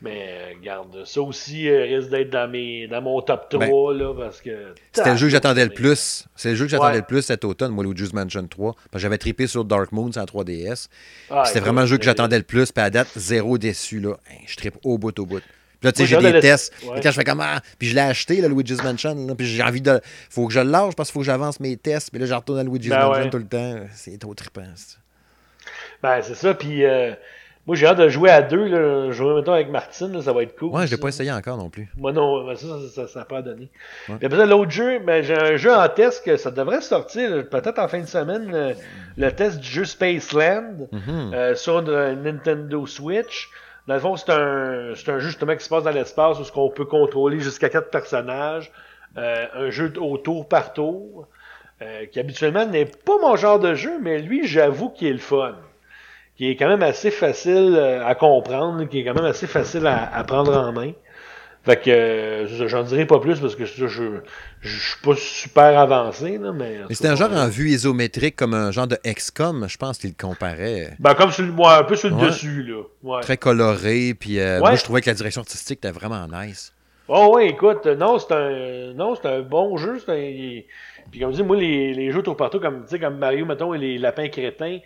Mais euh, garde, ça aussi euh, risque d'être dans, mes, dans mon top 3, là, parce que... Ben, C'était le jeu que j'attendais le plus. C'est le jeu que j'attendais Ouais. le plus cet automne, moi, Luigi's Mansion 3. Parce que j'avais trippé sur Dark Moon en 3DS. Ah, C'était vraiment le jeu que j'attendais le plus. Puis à date, zéro déçu. Là. Hein, Je trippe au bout, au bout. Puis là, tu sais, Moi, j'ai des tests. ouais. Quand je fais comme ah, puis je l'ai acheté, le Luigi's Mansion. là, puis j'ai envie de. Faut que je le lâche parce qu'il faut que j'avance mes tests. Puis là, je retourne à Luigi's Ben Mansion ouais. tout le temps. C'est trop trippant. ça. Ben, c'est ça, puis euh, moi, j'ai hâte de jouer à deux, là. Jouer, mettons, avec Martine, là, ça va être cool. Ouais, je l'ai pas essayé encore non plus. Moi non, ben ça, ça, n'a pas donné. Ouais. Puis après l'autre jeu, ben, j'ai un jeu en test que ça devrait sortir peut-être en fin de semaine, euh, le test du jeu Spaceland Mhm. euh, sur Nintendo Switch. Dans le fond, c'est un, c'est un jeu justement qui se passe dans l'espace où ce qu'on peut contrôler jusqu'à quatre personnages. Euh, un jeu au tour par tour, euh, qui habituellement n'est pas mon genre de jeu, mais lui, j'avoue qu'il est le fun. Qui est quand même assez facile euh, à comprendre, qui est quand même assez facile à, à prendre en main. Fait que euh, j'en dirai pas plus parce que je, je suis pas super avancé, là, mais. Mais c'était un genre en vue isométrique, comme un genre de XCOM, je pense qu'il le comparait. Ben, comme sur le, ouais, un peu sur le Ouais. dessus, là. Ouais. Très coloré. Puis euh, Ouais. moi, je trouvais que la direction artistique était vraiment nice. Oh ouais, écoute, euh, non, c'est un non, c'est un bon jeu, c'est un puis comme je dis moi les, les jeux tour par tour comme tu sais comme Mario mettons et les lapins crétins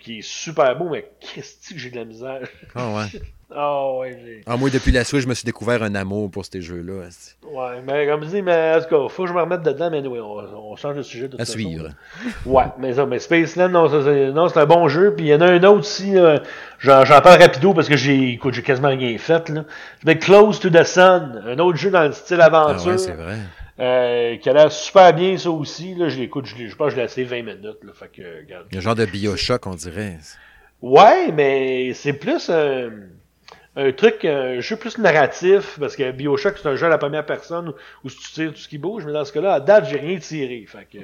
qui est super beau mais qu'est-ce que j'ai de la misère. Ah ouais. Ah ouais, Ah, moi, depuis la Switch, je me suis découvert un amour pour ces jeux-là. ouais, mais comme je dis mais en tout cas, faut que je me remette dedans mais oui, on, on change de sujet de À façon. suivre. Ouais, mais ça, mais Spaceland, non, c'est, un bon jeu. Puis il y en a un autre aussi, j'en, parle rapido parce que j'ai, écoute, j'ai quasiment rien fait, là. C'est Close to the Sun, un autre jeu dans le style Ah aventure. ouais, c'est vrai. Euh, qui a l'air super bien, ça aussi. Là, je l'écoute, je, l'ai- je pense que je l'ai essayé 20 minutes. Là, fait que, regarde. Il y a un genre de Bioshock, on dirait. Ouais, mais c'est plus un, un truc, un jeu plus narratif, parce que Bioshock, c'est un jeu à la première personne où, où tu tires tout ce qui bouge, mais dans ce cas-là, à date, j'ai rien tiré. Fait que,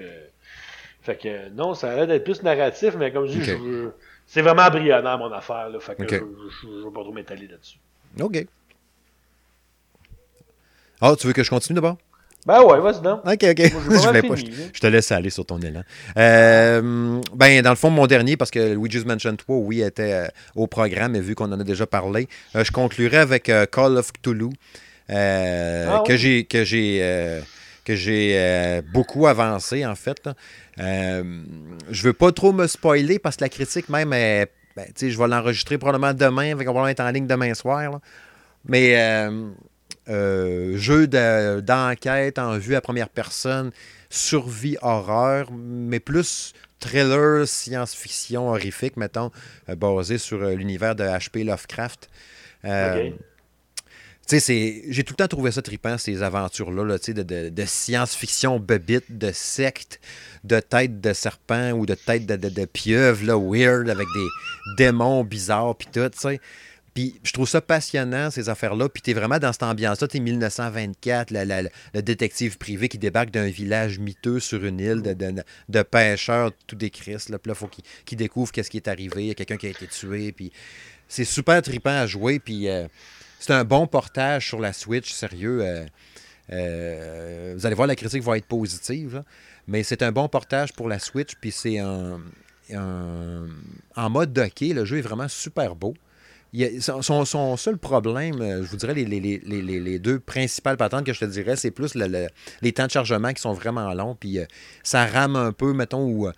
fait que non, ça a l'air d'être plus narratif, mais comme je dis, je c'est vraiment embryonnaire, mon affaire. Là, fait que je, je veux pas trop m'étaler là-dessus. OK. Ah, tu veux que je continue d'abord? Ben ouais, vas-y, non. OK, OK. Moi, pas je, voulais pas- je- je te laisse aller sur ton élan. Euh, ben, dans le fond, mon dernier, parce que Luigi's Mansion 3, oui, était euh, au programme, et vu qu'on en a déjà parlé, euh, je conclurai avec Call of Cthulhu, Ah que oui? j'ai que j'ai que j'ai beaucoup avancé, en fait. Euh, je veux pas trop me spoiler, parce que la critique même est... ben, je vais l'enregistrer probablement demain, va être en ligne demain soir. là. Mais euh, jeu de- d'enquête en vue à première personne, survie horreur, mais plus thriller science-fiction horrifique, mettons, euh, basé sur euh, l'univers de H.P. Lovecraft. J'ai tout le temps trouvé ça trippant, ces aventures-là, là, de, de- de science-fiction bebite, de secte, de tête de serpent ou de tête de, de, de pieuvre, là, weird, avec des démons bizarres, puis tout, tu sais. Puis je trouve ça passionnant, ces affaires-là. Puis t'es vraiment dans cette ambiance-là. T'es 1924, la- la- le détective privé qui débarque d'un village miteux sur une île de, de, pêcheurs tout décris. Là. Puis là, faut qu'il découvre qu'est-ce qui est arrivé. Il y a quelqu'un qui a été tué. Puis c'est super trippant à jouer. Puis euh, c'est un bon portage sur la Switch, sérieux. euh, euh, vous allez voir, la critique va être positive. Mais c'est un bon portage pour la Switch. Puis c'est un- en mode docké. Le jeu est vraiment super beau. Il y a- son, seul problème, euh, je vous dirais, les, les- les- les- les- les deux principales patentes que je te dirais, c'est plus le- le- les temps de chargement qui sont vraiment longs. Puis euh, ça rame un peu, mettons, où euh,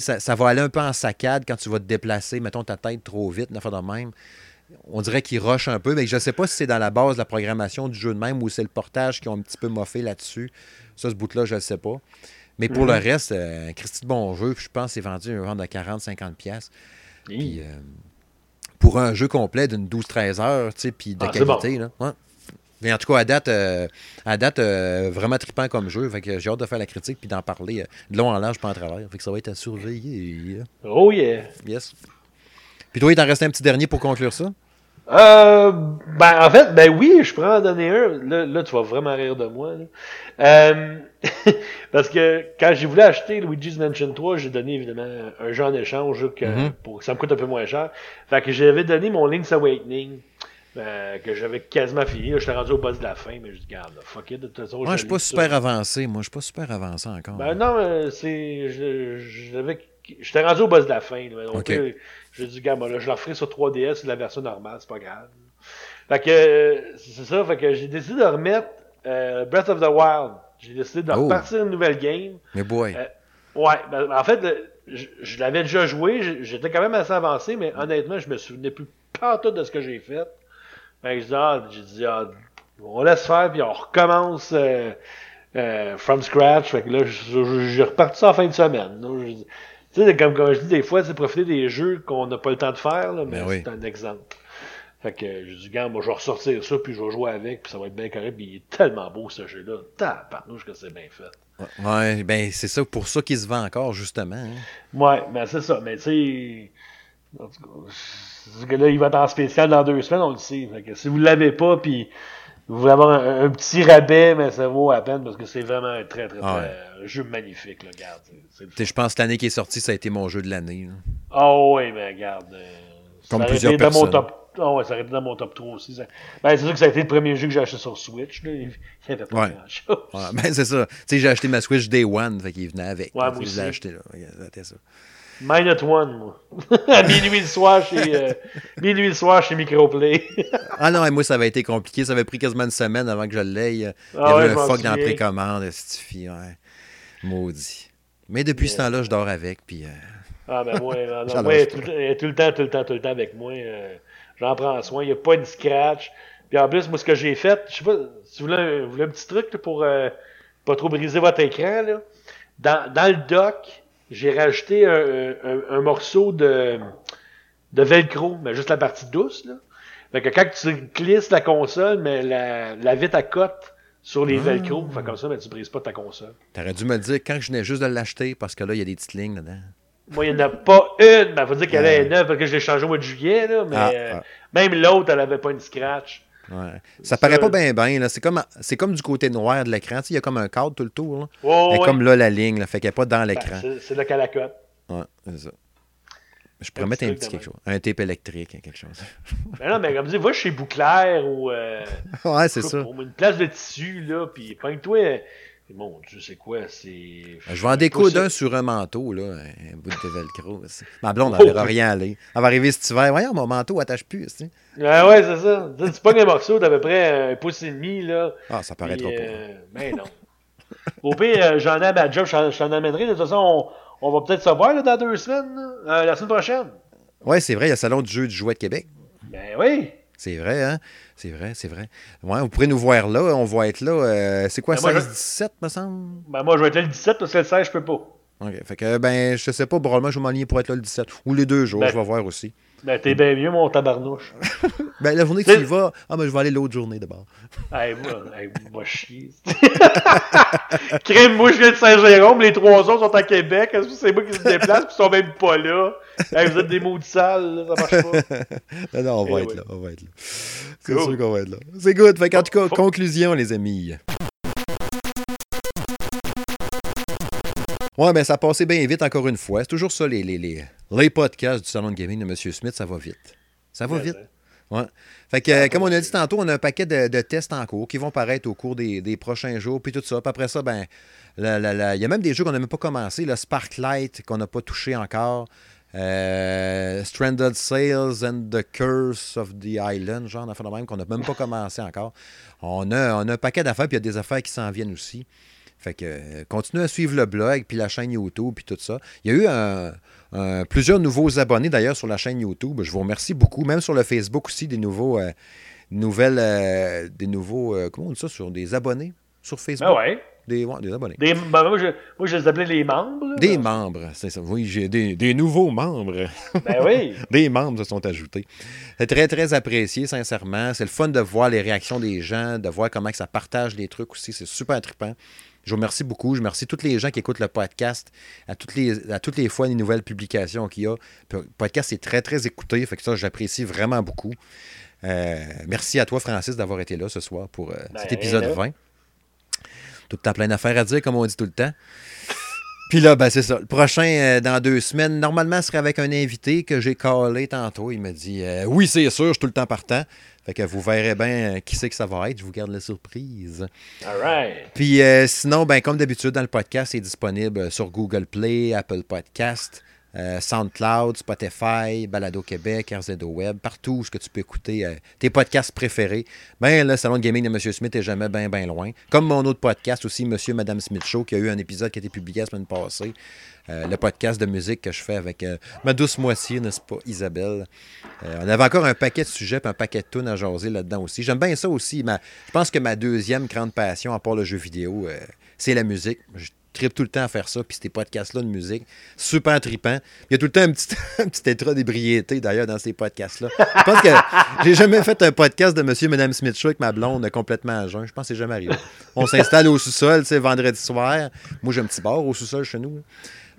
ça, ça va aller un peu en saccade quand tu vas te déplacer, mettons ta tête trop vite, une affaire de même. On dirait qu'il rush un peu, mais je ne sais pas si c'est dans la base de la programmation du jeu de même ou c'est le portage qui ont un petit peu moffé là-dessus. Ça, ce bout-là, je ne sais pas. Mais pour Mhm. le reste, euh, un Christy de bon jeu, je pense que c'est vendu un vente de 40-50$. pièces. Puis, euh, pour un jeu complet d'une 12-13 heures, tu sais, puis de Ah, qualité. Là. Ouais. Mais en tout cas, à date, euh, à date euh, vraiment trippant comme jeu. Fait que j'ai hâte de faire la critique puis d'en parler euh, de long en large pas en travers. Fait que ça va être à surveiller. Oh yeah. Yes. Puis toi, il t'en restait un petit dernier pour conclure ça? Euh, ben, en fait, ben oui, je pourrais en donner un. Là, là, tu vas vraiment rire de moi. là. Euh, parce que quand j'ai voulu acheter Luigi's Mansion 3, j'ai donné évidemment un jeu en échange Mhm. pour que ça me coûte un peu moins cher. Fait que j'avais donné mon Link's Awakening. euh, que j'avais quasiment fini. J'étais rendu au boss de la fin, mais je dis, garde, là, fuck it, de toute façon. Moi, je suis pas super ça. avancé. Moi, je suis pas super avancé encore. Ben non, mais c'est. J'avais. J'étais rendu au boss de la fin. Là, donc, Ok. J'ai dit, moi, là, je la ferai sur 3DS, c'est la version normale, c'est pas grave. Fait que euh, c'est ça, fait que j'ai décidé de remettre euh, Breath of the Wild. J'ai décidé de Oh. repartir une nouvelle game. Mais boy. Euh, Ouais, ben, en fait, le- je, je l'avais déjà joué, j'étais quand même assez avancé, mais honnêtement, je me souvenais plus pas tout de ce que j'ai fait. Fait que ah, j'ai dit, ah, on laisse faire, puis on recommence euh, euh, from scratch. Fait que là, j'ai reparti ça en fin de semaine. Là. Je- Tu sais, comme, comme je dis, des fois, c'est profiter des jeux qu'on n'a pas le temps de faire, là, mais Ben oui. c'est un exemple. Fait que j'ai dit, gars, moi, je vais ressortir ça, puis je vais jouer avec, puis ça va être bien correct, puis il est tellement beau, ce jeu-là. Tabarnouche que c'est bien fait. Ouais, ben c'est ça pour ça qu'il se vend encore, justement. hein. Ouais, ben c'est ça. Mais tu sais, en tout cas, gars-là, il va être en spécial dans deux semaines, on le sait. Fait que si vous l'avez pas, puis vous voulez avoir un, un petit rabais, mais ça vaut à peine parce que c'est vraiment un très, très, très Ah ouais. un jeu magnifique, là, regarde. Je pense que l'année qui est sortie, ça a été mon jeu de l'année. Ah oui, mais regarde. euh, Comme ça plusieurs été dans mon personnes. top. Ah ouais, ça aurait été dans mon top 3 aussi. ça. Ben, c'est sûr que ça a été le premier jeu que j'ai acheté sur Switch. Là. Il n'y avait pas Ouais. grand-chose. Ouais, ben c'est ça. Tu sais, j'ai acheté ma Switch Day One, fait qu'il venait avec. Ouais, moi aussi. acheté là. Ça. Minute One, moi. à minuit le soir chez, euh, minuit le soir chez Microplay. Ah non, et moi, ça avait été compliqué. Ça avait pris quasiment une semaine avant que je l'aie. Il y Ah ouais, avait je un fuck dans la précommande, Stifi, ouais. Maudit. Mais depuis ce temps-là, je dors avec, puis... euh, Ah, ben moi, non, moi, est tout, le temps- tout le temps, tout le temps, tout le temps avec moi. euh, J'en prends soin. Il n'y a pas de scratch. Puis en plus, moi, ce que j'ai fait, je sais pas, si vous voulez un, vous voulez un petit truc là, pour euh, pas trop briser votre écran, là, dans, dans le dock, j'ai rajouté un, un, un morceau de, de velcro, mais juste la partie douce. Là. Fait que quand tu glisses la console, mais la, la vitre à cote sur les Ah. velcro, fait comme ça, mais tu brises pas ta console. T'aurais dû me le dire quand je venais juste de l'acheter, parce que là, il y a des petites lignes dedans. Moi, il n'y en a pas une. Ben, faut dire qu'elle est neuve parce que je l'ai changée au mois de juillet, là, mais Ah, euh, ah. même l'autre, elle avait pas une scratch. Ouais. Ça paraît pas bien, bien. là. C'est comme, comme du côté noir de l'écran. Il y a comme un cadre tout le tour. Là. Oh, ouais. comme là, la ligne, là, fait qu'elle n'est pas dans Ben, l'écran. c'est- c'est là qu'elle a cote. Ouais, c'est ça. Je pourrais Un mettre petit un petit quelque chose. Un tape électrique, quelque chose. Mais non, mais comme va chez Bouclair ou euh, ouais, c'est ça. pour une place de tissu, là, puis pogne-toi. Mon Dieu, c'est quoi? C'est. Je vais en découdre un sur un manteau, là, un bout de velcro. Ma blonde, elle Oh. verra rien aller. Elle va arriver cet hiver. Voyons, mon manteau attache plus. tu sais. Ah ouais, c'est ça. Tu pognes un morceau d'à peu près un pouce et demi, là. Ah, ça paraîtra pas. euh, Mais non. Au pire, euh, j'en ai à ma job, je t'en- amènerai. De toute façon, on, on va peut-être se voir là, dans deux semaines, euh, la semaine prochaine. Ouais, c'est vrai, il y a le Salon du jeu du jouet de Québec. Ben oui. C'est vrai, hein? C'est vrai, c'est vrai. Ouais, vous pourrez nous voir là. On va être là. euh, c'est quoi, Ben, moi, je- 16-17, me semble? Ben moi, je vais être là le 17 parce que le 16, je peux pas. OK. Fait que, ben, je sais pas, probablement, je vais m'aligner pour être là le 17. Ou les deux jours, Ben- je vais voir aussi. Ben, t'es bien mieux, mon tabarnouche. Ben, la journée que tu y vas, ah, ben, je vais aller l'autre journée d'abord. hey, moi, hey, moi, chier. Crème, moi, je viens de Saint-Jérôme, les trois autres sont à Québec. Est-ce que c'est moi qui se déplace, puis ils sont même pas là? Hey, vous êtes des maudits sales, là, ça marche pas. Non, non, on va Eh être là, on va être là. C'est Cool. sûr qu'on va être là. C'est good. Fait qu'en tout cas, conclusion, les amis. Ouais, ben ça a passé bien vite encore une fois. C'est toujours ça, les, les, les, les podcasts du Salon de Gaming de M. Smith, ça va vite. Ça va vite. Ouais. Fait que, euh, comme on a dit tantôt, on a un paquet de, de tests en cours qui vont paraître au cours des, des prochains jours, puis tout ça. Puis après ça, ben, il y a même des jeux qu'on n'a même pas commencé. Le Sparklight, qu'on n'a pas touché encore. Euh, Stranded Sails and the Curse of the Island, genre d'affaires de même qu'on n'a même pas commencé encore. On a, on a un paquet d'affaires, puis il y a des affaires qui s'en viennent aussi. Fait que euh, continuez à suivre le blog, puis la chaîne YouTube, puis tout ça. Il y a eu un, plusieurs nouveaux abonnés d'ailleurs sur la chaîne YouTube. Je vous remercie beaucoup. Même sur le Facebook aussi, des nouveaux, euh, nouvelles, euh, des nouveaux, comment on dit ça, sur des abonnés sur Facebook? Ah ouais. Des, des abonnés. Des, ben, moi, je, moi, je, les appelais les membres. Des membres, c'est ça. Oui, j'ai des, des, nouveaux membres. Ben oui. des membres se sont ajoutés. C'est très, très apprécié, sincèrement. C'est le fun de voir les réactions des gens, de voir comment ça partage les trucs aussi. C'est super trippant. Je vous remercie beaucoup. Je remercie tous les gens qui écoutent le podcast à toutes les, à toutes les fois les nouvelles publications qu'il y a. Le podcast est très, très écouté. Fait que ça, j'apprécie vraiment beaucoup. Euh, merci à toi, Francis, d'avoir été là ce soir pour euh, cet ben, épisode 20. Tout le temps plein d'affaires à dire, comme on dit tout le temps. Puis là, ben, c'est ça. Le prochain, euh, dans deux semaines, normalement, ce serait avec un invité que j'ai callé tantôt. Il me dit Oui, c'est sûr, je suis tout le temps partant. Fait que vous verrez bien euh, qui c'est que ça va être. Je vous garde la surprise. All right. Puis euh, sinon, ben, comme d'habitude, dans le podcast, c'est disponible sur Google Play, Apple Podcast, euh, SoundCloud, Spotify, Balado Québec, RZO Web, partout où ce que tu peux écouter tes podcasts préférés. Ben, le salon de gaming de M. Smith est jamais bien, bien loin. Comme mon autre podcast aussi, M. Madame Smith Show, qui a eu un épisode qui a été publié la semaine passée. Euh, le podcast de musique que je fais avec euh, ma douce moitié, n'est-ce pas, Isabelle. Euh, on avait encore un paquet de sujets et un paquet de tunes à jaser là-dedans aussi. J'aime bien ça aussi. je pense que ma deuxième grande passion, à part le jeu vidéo, c'est la musique. Tripe tout le temps à faire ça, puis ces podcasts-là de musique, super tripant. Il y a tout le temps un petit, un petit état d'ébriété, d'ailleurs, dans ces podcasts-là. Je pense que j'ai jamais fait un podcast de Monsieur et Mme Smith Show avec ma blonde complètement à jeun. Je pense que c'est jamais arrivé. On s'installe au sous-sol, tu vendredi soir. Moi, j'ai un petit bar au sous-sol chez nous.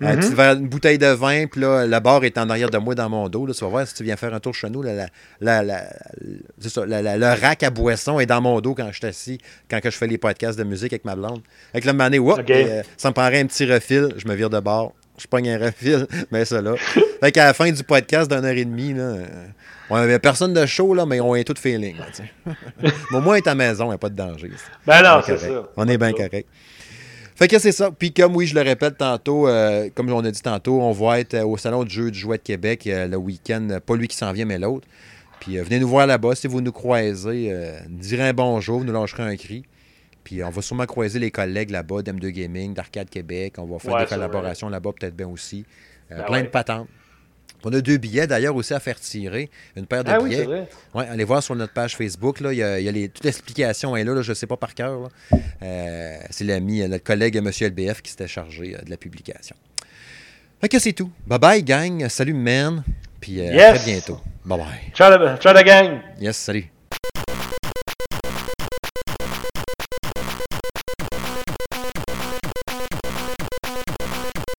Euh, tu -hmm. une bouteille de vin, puis là, la barre est en arrière de moi dans mon dos. Là, tu vas voir si tu viens faire un tour chez nous. la, le rack à boisson est dans mon dos quand je suis assis, quand que je fais les podcasts de musique avec ma blonde. Avec le mané, euh, ça me prendrait un petit refil, je me vire de bord. Je pogne un refil, mais ça là. fait qu'à la fin du podcast d'une heure et demie, là, euh, on avait personne de chaud, là, mais on est tout feeling. au moins, est à la maison, il n'y a pas de danger. Ben non, c'est ça. On est bien correct. Fait que c'est ça. Puis comme oui, je le répète tantôt, euh, comme on a dit tantôt, on va être euh, au Salon du jeu du jouet de Québec euh, le week-end. Pas lui qui s'en vient, mais l'autre. Puis venez nous voir là-bas. Si vous nous croisez, direz un bonjour, nous lâcherez un cri. Puis on va sûrement croiser les collègues là-bas d'M2 Gaming, d'Arcade Québec. On va faire des collaborations là-bas peut-être bien aussi. Ben plein de patentes. On a deux billets d'ailleurs aussi à faire tirer. Une paire de ah billets. Oui, vrai. Ouais, allez voir sur notre page Facebook. Là, il y a, il y a les, toute l'explication est là, je ne sais pas par cœur. Euh, c'est l'ami, euh, notre collègue M. LBF qui s'était chargé euh, de la publication. Fait que c'est tout. Bye bye, gang. Salut, man. Puis à très bientôt. Bye bye. Ciao, ciao la gang. Yes, salut.